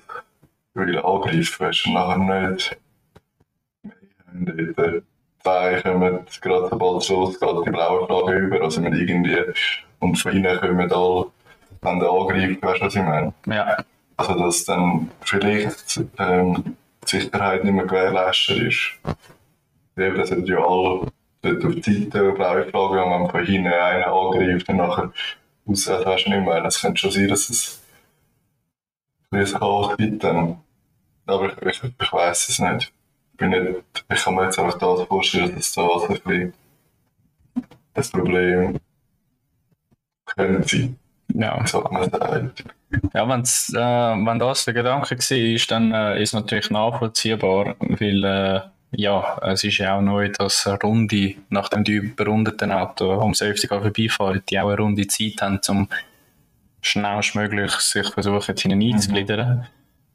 will angreifen, weißt du nachher nicht. Dort zwei kommen gerade sobald es losgeht, die blaue Flagge über, also mit irgendwie, und von hinten kommen alle, wenn der angreift, weißt du, was ich meine? Ja, Also, dass dann vielleicht ähm, die Sicherheit nicht mehr gewährleistet ist. Eben, das sind ja alle dort auf die Seite blaue Flagge und wenn man von hinten einen angreift und nachher das weißt du nicht mehr. Es könnte schon sein, dass es ein bisschen Chaos gibt dann. Aber ich, ich, ich weiss es nicht. Ich, bin nicht. ich kann mir jetzt einfach das vorstellen, dass das ein bisschen das Problem könnte sein, ja. man sagt. Ja, wenn's, äh, wenn das der Gedanke war, dann äh, ist natürlich nachvollziehbar, weil äh, ja, es ist ja auch neu, dass eine Runde, nachdem die überrundeten Auto um Safety Car vorbeifahren, die auch eine Runde Zeit haben, um schnellstmöglich sich versuchen, hinten einzugliedern.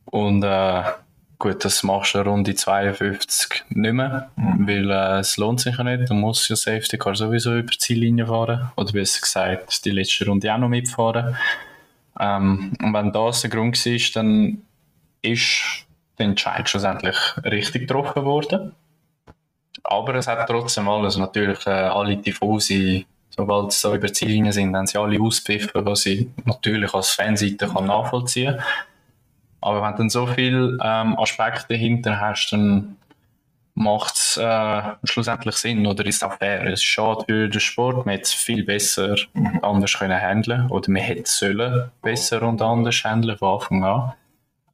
Und äh, gut, das machst du eine Runde 52 nicht mehr, weil äh, es lohnt sich ja nicht. Du musst ja Safety Car sowieso über die Ziellinie fahren. Oder besser gesagt, die letzte Runde auch noch mitfahren. Ähm, und wenn das der Grund war, dann ist der Entscheid schlussendlich richtig getroffen worden. Aber es hat trotzdem alles, natürlich äh, alle Tifosi, sobald sie so über die Ziellinie sind, haben sie alle auspfiffen, was ich natürlich als Fanseite kann nachvollziehen Aber wenn du dann so viele ähm, Aspekte dahinter hast, dann macht es äh, schlussendlich Sinn oder ist auch fair. Es ist schade für den Sport, man hätte es viel besser anders können handeln oder man hätte es sollen besser und anders handeln von Anfang an.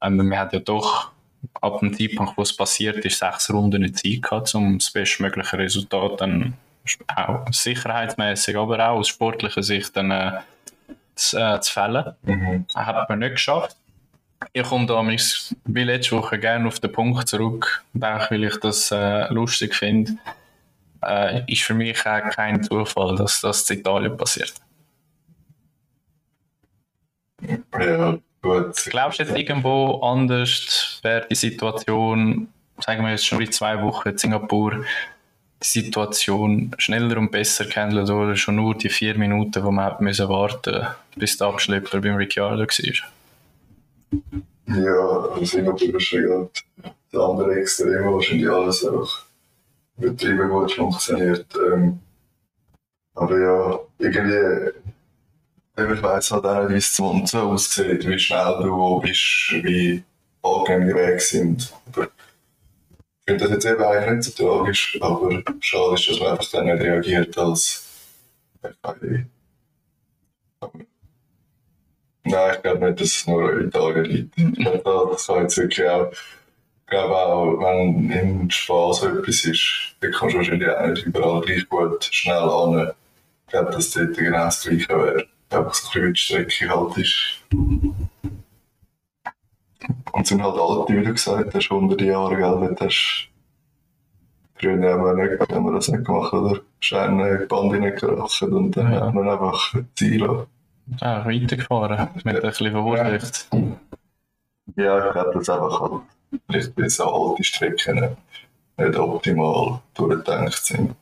Ähm, man hat ja doch ab dem Zeitpunkt, wo es passiert ist, sechs Runden nicht Zeit gehabt, um das bestmögliche Resultat dann auch sicherheitsmäßig, aber auch aus sportlicher Sicht dann äh, zu, äh, zu fällen. Mhm. Hat man nicht geschafft. Ich komme da mis- wie letzte Woche gerne auf den Punkt zurück, auch weil ich das äh, lustig finde. Äh, ist für mich auch kein Zufall, dass das in Italien passiert. Ja, gut. Glaubst du jetzt irgendwo anders wäre die Situation, sagen wir jetzt schon wie zwei Wochen in Singapur, die Situation schneller und besser gehandelt oder schon nur die vier Minuten, wo man warten bis der Abschlepper beim Ricciardo war? Ja, Singapur ist ja gerade das andere Extrem, wo wahrscheinlich alles einfach übertrieben gut funktioniert. Ähm, aber ja, irgendwie, ich weiss halt auch nicht, wie es zu uns so aussieht, wie schnell du wo bist, wie angenehm die Wege sind. Aber ich finde das jetzt eben eigentlich nicht so tragisch, aber schade ist, dass man einfach dann nicht reagiert als FIA. Aber Nein, ich glaube nicht, dass es nur in Italien liegt. Ich glaube, das kann jetzt wirklich auch, glaube auch, wenn in Spa so etwas ist, dann kannst du wahrscheinlich auch nicht überall gleich gut schnell an. Ich glaube, dass dort genau das Gleiche wäre. Einfach so ein bisschen Strecke halt ist. Und es sind halt alte, wie du gesagt hast, 100 Jahre, gell? Dort hast Früher haben wir, nicht, haben wir das nicht gemacht, oder? Scheine Bande nicht geraucht und dann Ja. hat man einfach Ziel Ja, weitergefahren, mit ein bisschen Vorsicht. Ja, ich glaube, das einfach halt vielleicht bei so alte Strecken nicht optimal durchgedacht sind.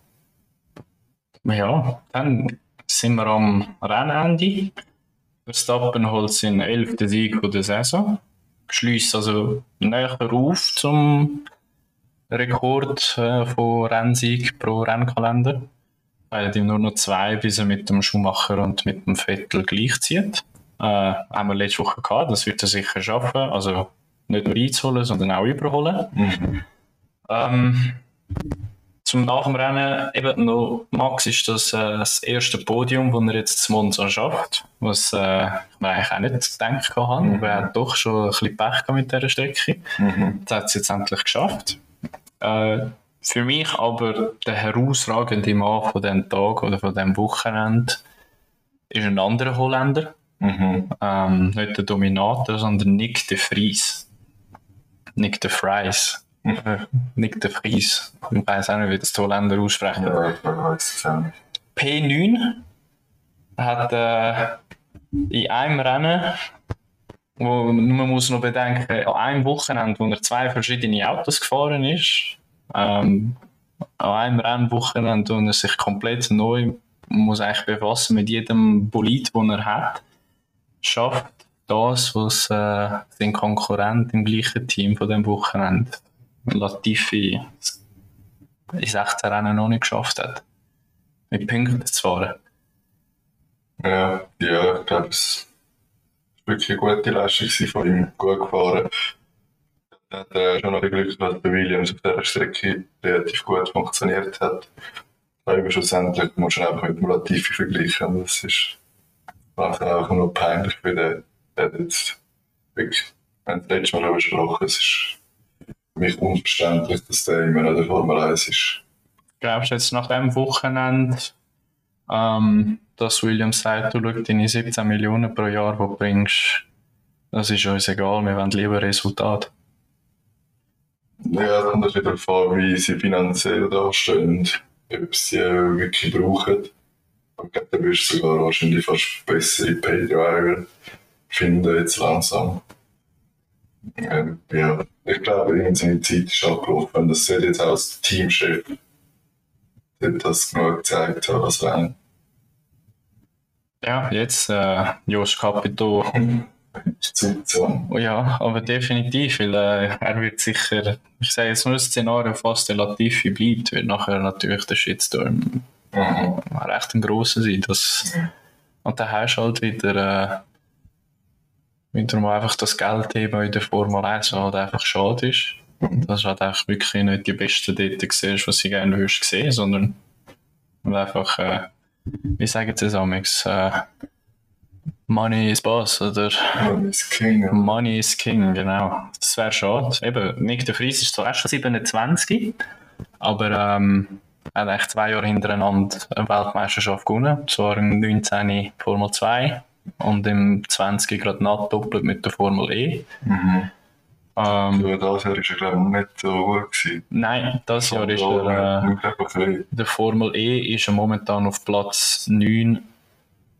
Ja, dann sind wir am Rennende. Verstappen holt seinen elften Sieg der Saison. Schließt also näher auf zum Rekord äh, von Rennsieg pro Rennkalender. Weil ihm nur noch zwei, bis er mit dem Schumacher und mit dem Vettel gleichzieht. Äh, haben wir letzte Woche gehabt, das wird er sicher schaffen. Also nicht nur einzuholen, sondern auch überholen. Ähm, zum nach dem Rennen eben noch, Max ist das äh, das erste Podium, das er jetzt zu Monza schafft, was äh, ich mir eigentlich auch nicht gedacht habe, aber er hat doch schon ein bisschen Pech mit dieser Strecke. Das hat es jetzt endlich geschafft. Äh, für mich aber der herausragende Mann von diesem Tag oder von diesem Wochenende ist ein anderer Holländer. Mhm. Ähm, nicht der Dominator, sondern Nick de Vries. Nick de Vries. Äh, Nick de Vries. Ich weiß auch nicht, wie das die Holländer aussprechen. Ja, ich weiß es auch nicht. P9 hat äh, in einem Rennen, wo man muss noch bedenken, an einem Wochenende, wo er zwei verschiedene Autos gefahren ist, ähm, an einem Rennwochenende, wo er sich komplett neu muss eigentlich befassen mit jedem Bolid, den er hat, schafft das, was äh, sein Konkurrent im gleichen Team von dem Wochenende, Latifi, in 16 Rennen noch nicht geschafft hat mit Punkten zu fahren. Ja, ja, ich glaube, es war wirklich eine gute Leistung von ihm, gut gefahren. Hat äh, schon noch ein Glück, dass der Williams auf dieser Strecke relativ gut funktioniert hat. Aber schlussendlich musst du ihn einfach mit dem Latifi vergleichen. Das ist langsam auch nur peinlich, weil der, der jetzt wirklich, wir haben das Mal darüber gesprochen, es ist für mich unverständlich, dass der immer noch der Formel 1 ist. Glaubst du jetzt nach dem Wochenende, ähm, dass Williams sagt, du schau deine 17 Millionen pro Jahr, die du bringst, das ist uns egal, wir wollen lieber Resultat. Ja, dann kommt wieder darauf an, wie sie finanziell dastehen, ob sie wirklich brauchen. Ich glaube, da wirst du sogar wahrscheinlich fast bessere Paydriver finden jetzt langsam. Ähm, ja, ich glaube, ihm seine Zeit ist abgelaufen. Das sollte jetzt auch als Teamchef der das genug gezeigt haben, was Rennen. Ja, jetzt äh, Josh Capito [laughs] Zeit so. Oh ja, aber definitiv, weil äh, er wird sicher, ich sage jetzt nur das Szenario, falls der Latifi bleibt, wird nachher natürlich der Shitstorm Mhm. recht ein grosser sein. Das, und dann hast du halt wieder, äh, wieder mal einfach das Geldthema in der Formel 1, was halt einfach schade ist. Und das ist halt wirklich nicht die besten dort siehst, was sie gerne würdest sehen, sondern einfach, äh, wie sagen sie es amigs, äh, Money is Boss, oder? Und ist King. ja. Money is King, genau. Das wäre schade. Eben, Nick de Vries ist zwar erst schon 27, aber ähm, er hat eigentlich zwei Jahre hintereinander eine Weltmeisterschaft gewonnen. Zwar im 19. Formel 2 und im 20 gerade nachdoppelt mit der Formel E. Mhm. Ähm, Ja, das Jahr ist er, glaube ich, nicht so gut gewesen. nein, das Jahr ist er, äh, der Formel E ist er momentan auf Platz 9.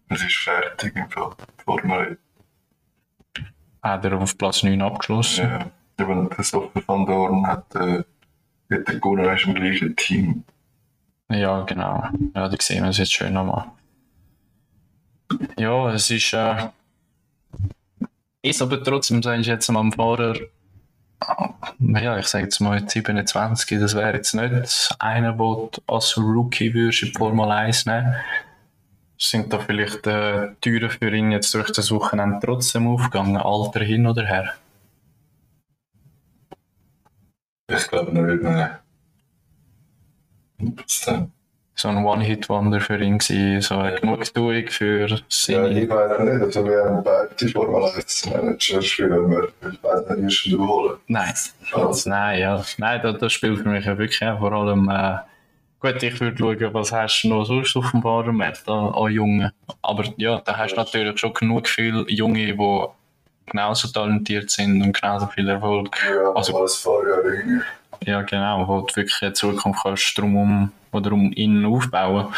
Es ist fertig im Fall. Formel Hat er auf Platz 9 E. abgeschlossen. Ja. Eben, der Software van Dorn hat, äh, hat er gewonnen, er ist im gleichen Team. Ja, genau. Ja, da sehen wir es jetzt schön nochmal. Ja, es ist. Äh, ist aber trotzdem, sagst du jetzt am Fahrer. Ja, ich sage jetzt mal, jetzt 27, das wäre jetzt nicht einer, der du als Rookie würdest in die Formel 1 nehmen. Sind da vielleicht äh, Türen für ihn jetzt durch das Wochenende trotzdem aufgegangen, Alter hin oder her? Ich glaube nicht, nein. So ein One-Hit-Wonder für ihn gewesen, so eine Genugtuung für Ja, seine. ich weiß nicht, also wir haben beide Formel 1 Manager spielen wir. Weiß nicht, holen. Nein. Also, Nein, ja. Nein, das, das spielt für mich ja wirklich auch vor allem. Äh, gut, ich würde schauen, was hast du noch sonst auf dem Fahrermarkt an, an Jungen. Aber ja, da hast du natürlich schon genug viele Junge, die genauso talentiert sind und genauso viel Erfolg. ja, Also- irgendwie. Ja, genau, wo du wirklich in Zukunft kannst drum um, oder um ihn aufbauen.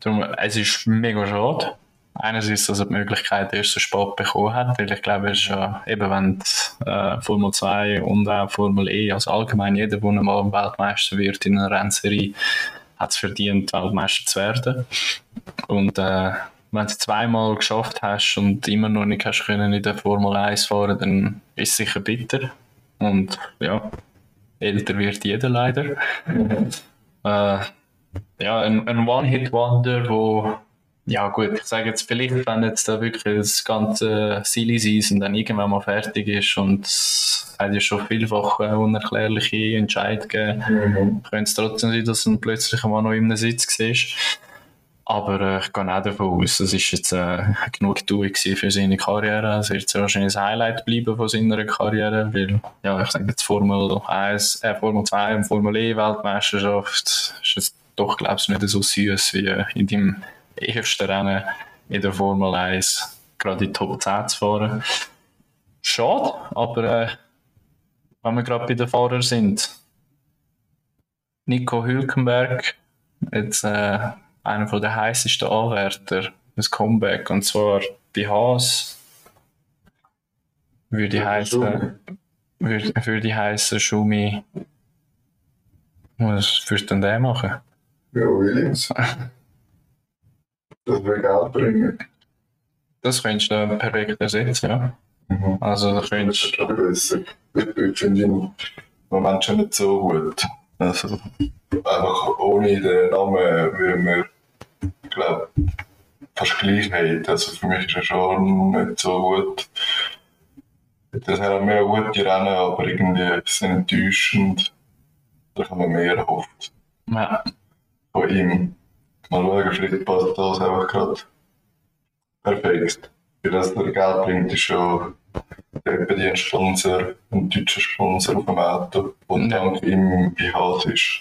Darum, es ist mega schade. Einerseits, dass er die Möglichkeit erst so spät bekommen hat, weil ich glaube, es ist ja eben, wenn die, äh, Formel 2 und auch Formel E, also allgemein jeder, der mal Weltmeister wird in einer Rennserie, hat es verdient, Weltmeister zu werden. Und äh, wenn du es zweimal geschafft hast und immer noch nicht hast können in der Formel 1 fahren, dann ist es sicher bitter. Und ja, älter wird jeder leider. [laughs] äh, ja, ein, ein One-Hit-Wonder, wo, ja gut, ich sage jetzt vielleicht, wenn jetzt da wirklich das ganze Silly Season dann irgendwann mal fertig ist und es hat ja schon vielfach äh, unerklärliche Entscheidungen gegeben, könnte es trotzdem sein, dass du plötzlich mal noch in einem Sitz siehst. Aber äh, ich gehe auch davon aus, das ist jetzt äh, genug gewesen für seine Karriere. Es wird sehr wahrscheinlich ein Highlight bleiben von seiner Karriere, weil, ja, ich sage jetzt Formel 1, äh, Formel 2 und Formel E Weltmeisterschaft ist jetzt doch, glaube ich, nicht so süß wie äh, in deinem ersten Rennen in der Formel 1 gerade in die Top 10 zu fahren. Schade, aber äh, wenn wir gerade bei den Fahrern sind, Nico Hülkenberg, jetzt äh, einer von der heißesten Anwärter, das Comeback, und zwar die Haas. Würde Ja, heißen, Schumi. würde, würde heißen Schumi. Was würdest du denn der machen? Ja, Williams. [laughs] Das will Geld bringen. Das könntest du perfekt ersetzen, ja. Mhm. Also da Das könntest schon besser. Ich, ich finde ihn im Moment schon nicht so gut. Also, einfach ohne den Namen würden wir, glaube fast gleich haben. Also für mich ist er schon nicht so gut. Das haben mehr gute Rennen, aber irgendwie sind enttäuschend. Da kann man mehr erhoffen ja, von ihm. Mal schauen, vielleicht passt das einfach gerade perfekt. Für das er Geld bringt, ist schon eben die Sponsor, ein deutscher Sponsor auf dem Auto, und Ja. dank ihm Haas ist.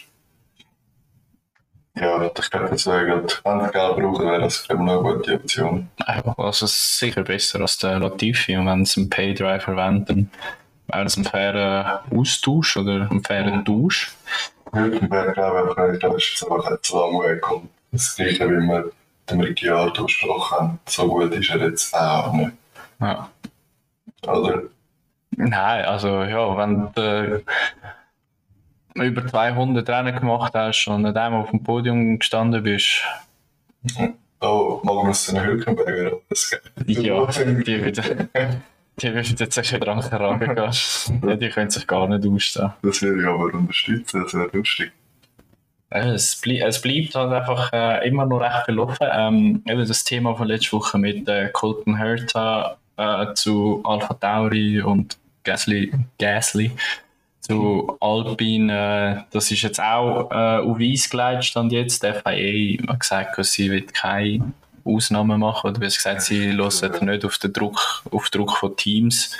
Ja, ich glaube, das wäre gerade, wenn wir Geld brauchen, wäre das ich, eine gute Option. also es ist sicher besser als der Latifi. Und wenn sie einen Paydrive verwenden, dann wäre das ein fairer Austausch oder ein fairer Tausch. Hülkenberg, glaube ich, ich glaube, es ist einfach ein zu lang Weg. Das Gleiche, wie wir dem Ricciardo besprochen haben, so gut ist er jetzt auch nicht. Ja. Oder? Nein, also ja, wenn du äh, über 200 Rennen gemacht hast und nicht einmal auf dem Podium gestanden bist, Oh, Magnussen Hülkenberger, das geht. ja, die wieder. Die wirft jetzt echt wieder an den Kragen gehen. ja, die können sich gar nicht ausstehen. Das würde ich aber unterstützen, das wäre lustig. Es, blie es bleibt halt einfach äh, immer noch recht viel offen. Ähm, eben das Thema von letzter Woche mit äh, Colton Herta äh, zu Alpha Tauri und Gasly, Gasly zu Alpine, äh, das ist jetzt auch äh, auf Eis gelegt, stand jetzt. Die FIA hat gesagt, sie wird keine Ausnahmen machen oder wie gesagt, sie hören nicht auf den Druck, auf Druck von Teams.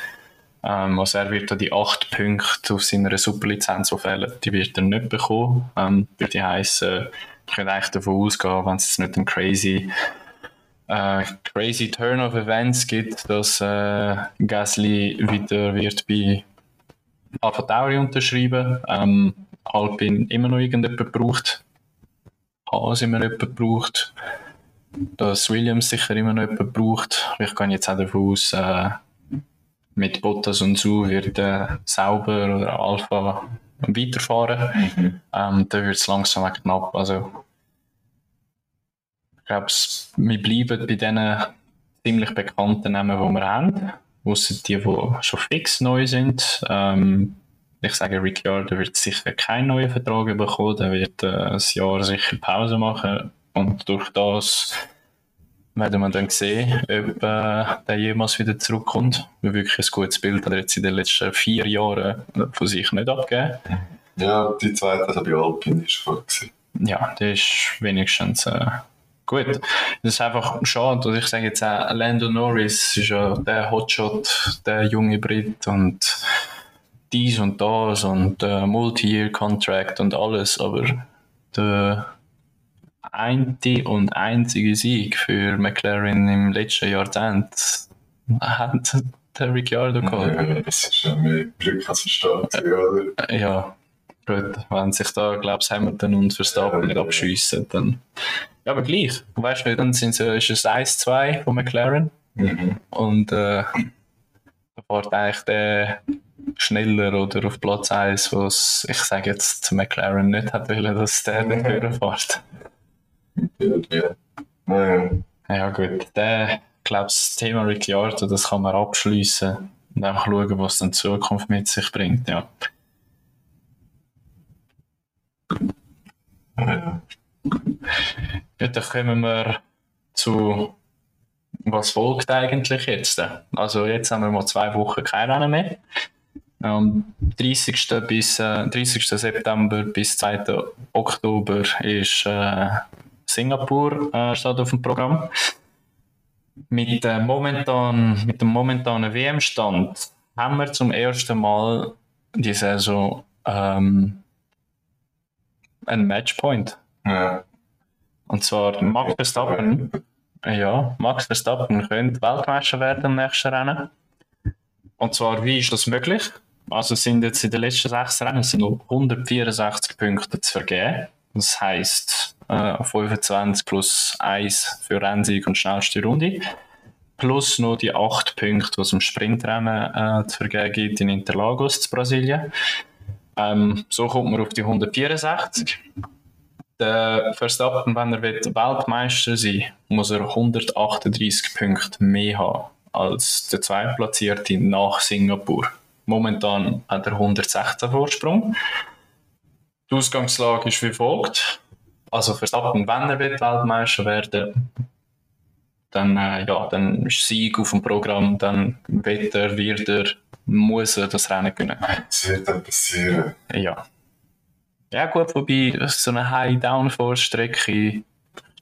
Ähm, also er wird da die acht Punkte auf seiner Superlizenz, die fehlen, die wird er nicht bekommen. Ähm, würde heißen, ich könnte eigentlich davon ausgehen, wenn es nicht einen crazy äh, crazy Turn of Events gibt, dass äh, Gasly wieder wird bei Alpha Tauri unterschreiben. Ähm, Alpine immer noch irgendjemand braucht. Haas immer noch jemand braucht. Dass Williams sicher immer noch jemand braucht. Ich gehe jetzt auch davon aus, äh, mit Bottas und so wird äh, Sauber oder Alpha weiterfahren. Ähm, da wird es langsam knapp. Also, ich glaube, wir bleiben bei diesen ziemlich bekannten Namen, die wir haben. Ausser die, die schon fix neu sind. Ähm, ich sage, Ricciardo wird sicher keinen neuen Vertrag bekommen. Der wird äh, ein Jahr sicher Pause machen. Und durch das werden wir dann sehen, ob äh, der jemals wieder zurückkommt. Weil wirklich ein gutes Bild hat er jetzt in den letzten vier Jahren von sich nicht abgegeben. Ja, die zweite also bei Alpine ist gut gewesen. Ja, der ist wenigstens äh, gut. Das ist einfach schade. Und ich sage jetzt auch, Lando Norris ist ja der Hotshot, der junge Brit und dies und das und äh, Multi-Year-Contract und alles, aber der eine und einzige Sieg für McLaren im letzten Jahrzehnt hat der Ricciardo geholt. Ja, das ist ja mehr Glück als gewesen, oder? Ja, gut. Wenn sich da, glaube ich, Hamilton und Verstappen Ja, abschiessen, dann. Ja, aber gleich. Weißt du, dann sind es, ist es 1-2 von McLaren Mhm. und äh, da fährt eigentlich der schneller oder auf Platz 1, was ich sage jetzt McLaren nicht hat wollen, dass der [laughs] dafür fährt. Ja, ja. Gut. Der, glaube, das Thema Ricciardo, das kann man abschließen und einfach schauen, was dann die Zukunft mit sich bringt. Ja. ja. Ja, dann kommen wir zu was folgt eigentlich jetzt. Also jetzt haben wir mal zwei Wochen kein Rennen mehr. Am 30. bis äh, 30. September bis 2. Oktober ist äh, Singapur äh, steht auf dem Programm. Mit, äh, momentan, mit dem momentanen WM-Stand haben wir zum ersten Mal die Saison ähm, einen Matchpoint. ja. Und zwar Max Verstappen. Ja, Max Verstappen könnte Weltmeister werden im nächsten Rennen. Und zwar, wie ist das möglich? Also sind jetzt in den letzten sechs Rennen sind noch 164 Punkte zu vergeben. Das heisst äh, 25 plus 1 für Rennsieg und schnellste Runde. Plus noch die 8 Punkte, die es im Sprintrennen äh, zu vergeben gibt in Interlagos zu Brasilien. Ähm, so kommt man auf die 164 der Verstappen, wenn er Weltmeister sein will, muss er 138 Punkte mehr haben als der Zweitplatzierte nach Singapur. Momentan hat er 116 Vorsprung. Die Ausgangslage ist wie folgt. Also Verstappen, wenn er Weltmeister werden dann, äh, ja, dann ist Sieg auf dem Programm, dann wird er, wird er, muss er das Rennen gewinnen. Das wird dann passieren. Ja. Ja gut, wobei so eine High-Downforce-Strecke, ich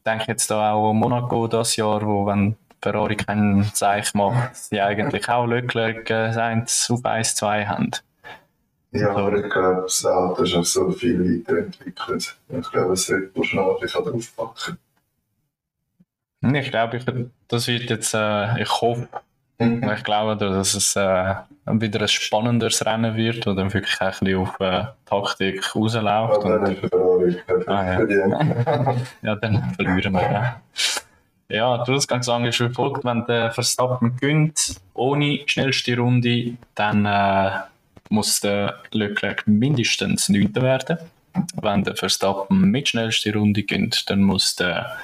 denke jetzt da auch an Monaco das Jahr, wo wenn Ferrari keinen Zeich macht, sie eigentlich auch Leclerc äh, auf 1-2 haben. Ja, aber ich glaube, das Auto ist noch so viel weiterentwickelt. Ich glaube, es wird ein bisschen draufpacken. Hm, Ich glaube, ich, das wird jetzt, äh, ich hoffe, ich glaube, dass es äh, wieder ein spannenderes Rennen wird, wo dann wirklich ein bisschen auf äh, Taktik rausläuft. Und, dann Ferrari Ah, ja. [laughs] Ja, dann verlieren wir. Ja, ja die Ausgangslage ist wie folgt: Wenn der Verstappen gönnt, ohne schnellste Runde, dann äh, muss der Leclerc mindestens 9. werden. Wenn der Verstappen mit schnellste Runde gönnt, dann muss der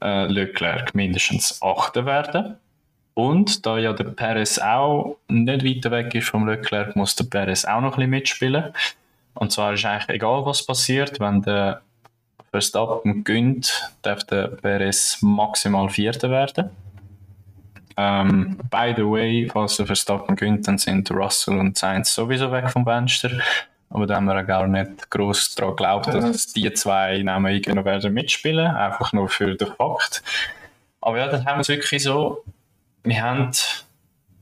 äh, Leclerc mindestens 8. werden. Und da ja der Perez auch nicht weiter weg ist vom Leclerc, muss der Perez auch noch ein bisschen mitspielen. Und zwar ist eigentlich egal, was passiert, wenn der Verstappen gönnt, darf der Perez maximal Vierter werden. Ähm, by the way, falls der Verstappen gönnt, dann sind Russell und Sainz sowieso weg vom Fenster. Aber da haben wir auch gar nicht groß daran geglaubt, dass die zwei Namen irgendwie noch werden mitspielen, einfach nur für den Fakt. Aber ja, dann haben wir es wirklich so, wir haben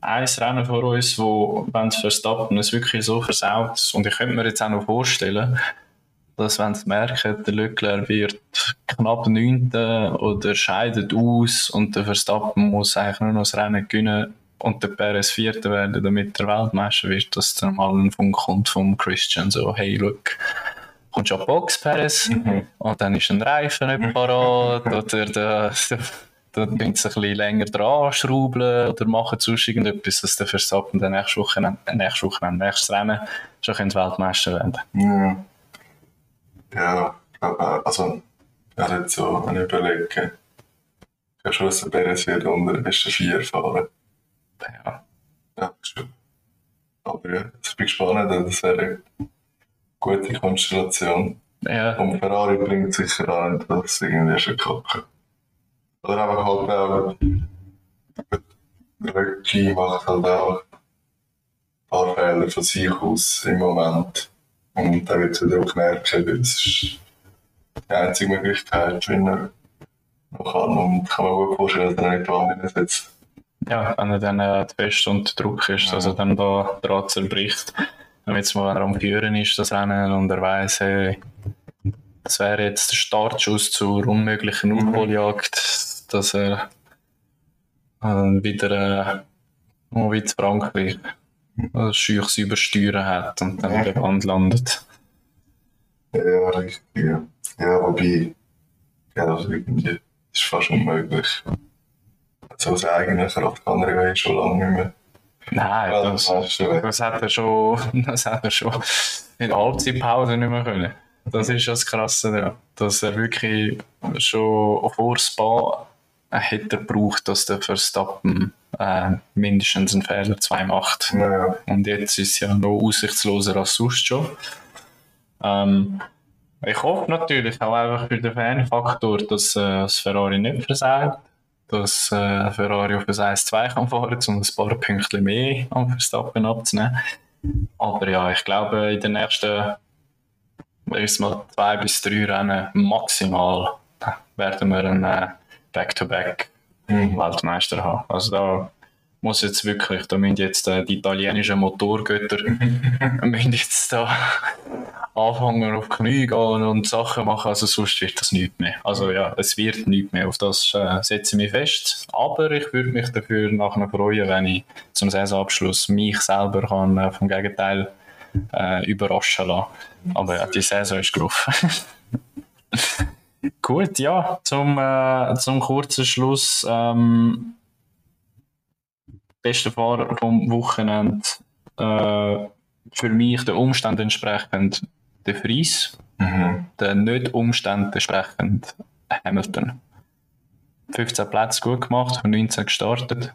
ein Rennen vor uns, wo, wenn es Verstappen es wirklich so versaut, und ich könnte mir jetzt auch noch vorstellen, dass wenn sie merken, der Leclerc wird knapp 9. oder scheidet aus und der Verstappen muss eigentlich nur noch das Rennen gewinnen und der Perez Vierter werden, damit der Weltmeister wird, dass dann mal ein Funk kommt vom Christian, so, hey, look, kommst du an Box, Perez, und dann ist ein Reifen nicht parat, oder der, der, da können sie ein bisschen länger dran schrauben oder machen sonst irgendetwas, dass der Verstappen dann nächste Woche, nächste Woche, nächstes Rennen schon Weltmeister werden Ja. Ja, also, er hat so eine Überlegung. Ich habe schon, dass der Perez wird unter den besten vier fahren. Ja. Ja, schon. Aber ja, ich bin gespannt, das wäre eine gute Konstellation. Ja, Und Ferrari bringt sicher an, dass irgendwie schon kacken. Oder einfach halt auch, Röcki macht halt auch ein paar Fehler von sich aus im Moment. Und dann wird es wieder auch merken, weil es ist die einzige Möglichkeit, wenn er noch kann. Und kann man gut vorstellen, dass er nicht woanders sitzt. ja, wenn er dann äh, zu fest unter Druck ist, dass er dann da dran zerbricht. Und jetzt mal, wenn er am Führen ist, das Rennen, und er weiss, hey, das wäre jetzt der Startschuss zur unmöglichen Aufholjagd, dass er äh, wieder äh, mal wie zu Frankreich scheuches Übersteuern hat und dann in der Wand landet. Ja, richtig. Ja, ja wobei, ja, das irgendwie ist fast unmöglich. So aus eigener Kraft kann er ja schon lange nicht mehr. Nein, Ja, das, das hat er schon, [laughs] das hat er schon in Halbzeitpause nicht mehr können. Das ist das Krasse daran, dass er wirklich schon vor Spa hätte gebraucht, dass der Verstappen äh, mindestens einen Fehler zwei macht. Naja, Und jetzt ist es ja noch aussichtsloser als sonst schon. Ähm, ich hoffe natürlich auch einfach für den Fanfaktor, dass äh, das Ferrari nicht versagt, dass äh, Ferrari auf das 1-2 kann fahren, um ein paar Punkte mehr am Verstappen abzunehmen. Aber ja, ich glaube, in den nächsten mal zwei bis drei Rennen maximal werden wir einen Back-to-Back Weltmeister haben. Also da muss jetzt wirklich, da müssen jetzt äh, die italienischen Motorgötter [laughs] müssen jetzt da anfangen auf die Knie gehen und Sachen machen, also sonst wird das nichts mehr. Also ja, es wird nichts mehr, auf das äh, setze ich mich fest. Aber ich würde mich dafür nachher freuen, wenn ich zum Saisonabschluss mich selber kann äh, vom Gegenteil äh, überraschen lassen. Aber ja, die Saison ist gelaufen. [laughs] Gut, ja, zum, äh, zum kurzen Schluss. Ähm, bester Fahrer vom Wochenende äh, für mich den Umständen entsprechend der Fries, Mhm. der nicht Umständen entsprechend Hamilton. 15 Plätze gut gemacht, von 19 gestartet.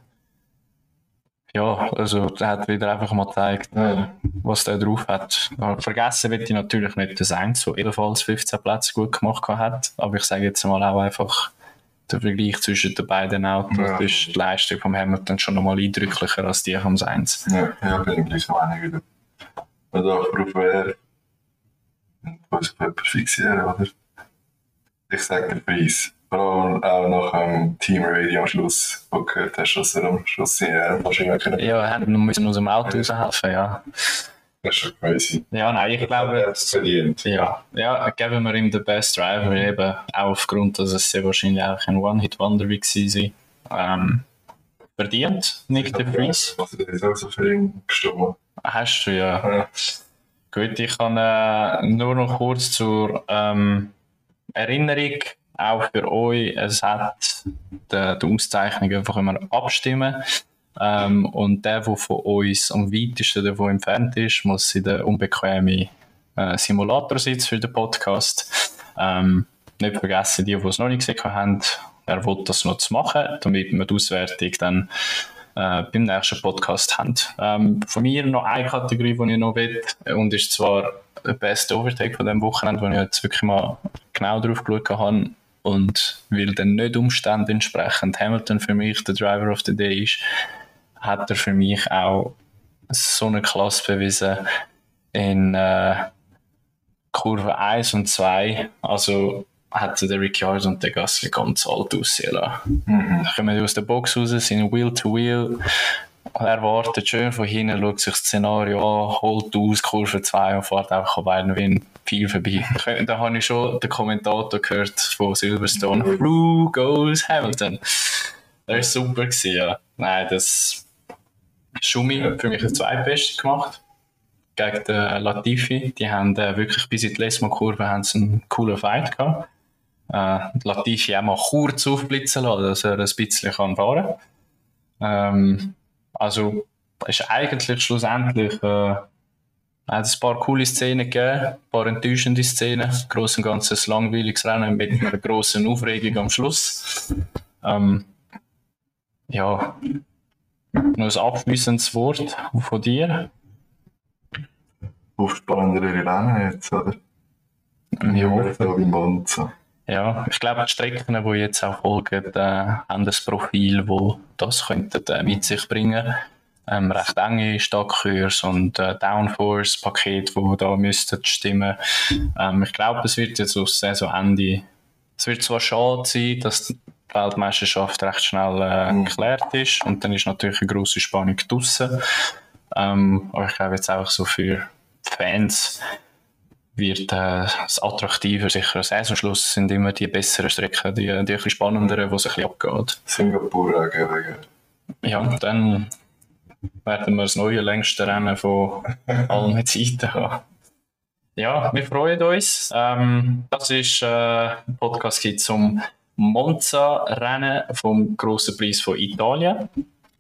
Ja, also er hat wieder einfach mal gezeigt, äh, was der drauf hat. Aber Vergessen wird ich natürlich nicht das Eins, der ebenfalls 15 Plätze gut gemacht hat. Aber ich sage jetzt mal auch einfach, der Vergleich zwischen den beiden Autos Ja. ist die Leistung von Hamilton schon nochmal eindrücklicher als die vom Sainz. Ja, ja, bin ich so einig wieder. Man darf darauf wäre, und auf jemanden fixieren, oder? Ich sage den Preis. Allem auch nach dem Teamradio am Schluss, wo gehört hast, dass er am Schluss seine wahrscheinlich können. Ja, hätte müssen aus dem Auto raushelfen, ja. Das ist schon crazy. Ja, nein, ich Er glaube, es verdient. ja, ja, geben wir ihm den Best Driver, eben auch aufgrund, dass es sehr wahrscheinlich auch ein One-Hit-Wonder war. Ähm, verdient, Nick de Vries. Was ist auch so für ihn gestimmt? Hast du ja. Ja. Gut, ich kann äh, nur noch kurz zur ähm, Erinnerung, auch für euch, es hat die, die Auszeichnung einfach immer abstimmen. Ähm, und der, der von uns am weitesten davon entfernt ist, muss in den unbequemen äh, Simulatorsitz für den Podcast. Ähm, nicht vergessen, die, die es noch nicht gesehen haben, er will das noch zu machen, damit wir die Auswertung dann äh, beim nächsten Podcast haben. Ähm, von mir noch eine Kategorie, die ich noch will, und ist zwar der beste Overtake von dem Wochenende, wo ich jetzt wirklich mal genau drauf geschaut habe und weil dann nicht Umständen entsprechend Hamilton für mich der Driver of the Day ist, hat er für mich auch so eine Klasse bewiesen in äh, Kurve 1 und 2. Also hat der Ricciardo und der Gasly ganz alt aussehen lassen. Mhm. Dann kommen die aus der Box raus, sind Wheel to Wheel. Er wartet schön von hinten, schaut sich das Szenario an, holt aus, Kurve 2 und fährt einfach an beiden Wind viel vorbei. [laughs] Da habe ich schon den Kommentator gehört von Silverstone. Through goes Hamilton. Das war super. Gewesen, ja. Nein, das Schumi hat für mich den zweitbeste gemacht. Gegen den Latifi. Die haben äh, wirklich bis in die Lesmo-Kurve einen coolen Fight gehabt. Äh, Latifi auch mal kurz aufblitzen lassen, dass er ein bisschen kann fahren kann. Ähm, also, es ist eigentlich schlussendlich äh, hat ein paar coole Szenen gegeben, ein paar enttäuschende Szenen. Groß und ganz ein langweiliges Rennen mit einer grossen Aufregung am Schluss. Ähm, ja, noch ein abschließendes Wort von dir. Aufspannendere Rennen jetzt, oder? Ja, wie Monza. Ja ich glaube, die Strecken, die jetzt auch folgen, äh, haben ein Profil, wo das könnte äh, mit sich bringen ähm, recht enge Stockkurs und äh, Downforce-Paket, wo da müssten stimmen. Ähm, ich glaube, es wird jetzt auf Saisonende, es wird zwar schade sein, dass die Weltmeisterschaft recht schnell äh, Mhm. geklärt ist und dann ist natürlich eine grosse Spannung draussen. Ähm, aber ich glaube jetzt auch so für Fans wird äh, das attraktiver, sicher Saisonschluss sind immer die besseren Strecken, die, die ein bisschen spannenderen, wo es ein bisschen abgeht. Singapur auch wegen Ja, dann werden wir das neue längste Rennen von allen [laughs] Zeiten haben. Ja, wir freuen uns. Ähm, das ist äh, ein Podcast geht zum Monza-Rennen vom Grossen Preis von Italien.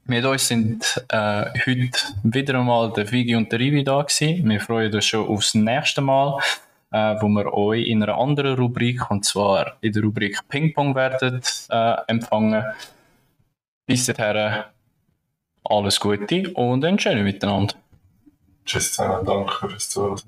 Mit uns sind äh, heute wieder einmal der Vigi und der Rivi da gewesen. Wir freuen uns schon aufs nächste Mal, äh, wo wir euch in einer anderen Rubrik, und zwar in der Rubrik Ping-Pong werden äh, empfangen. Bis dahin alles Gute und einen schönen Miteinander. Tschüss zusammen, danke fürs Zuhören.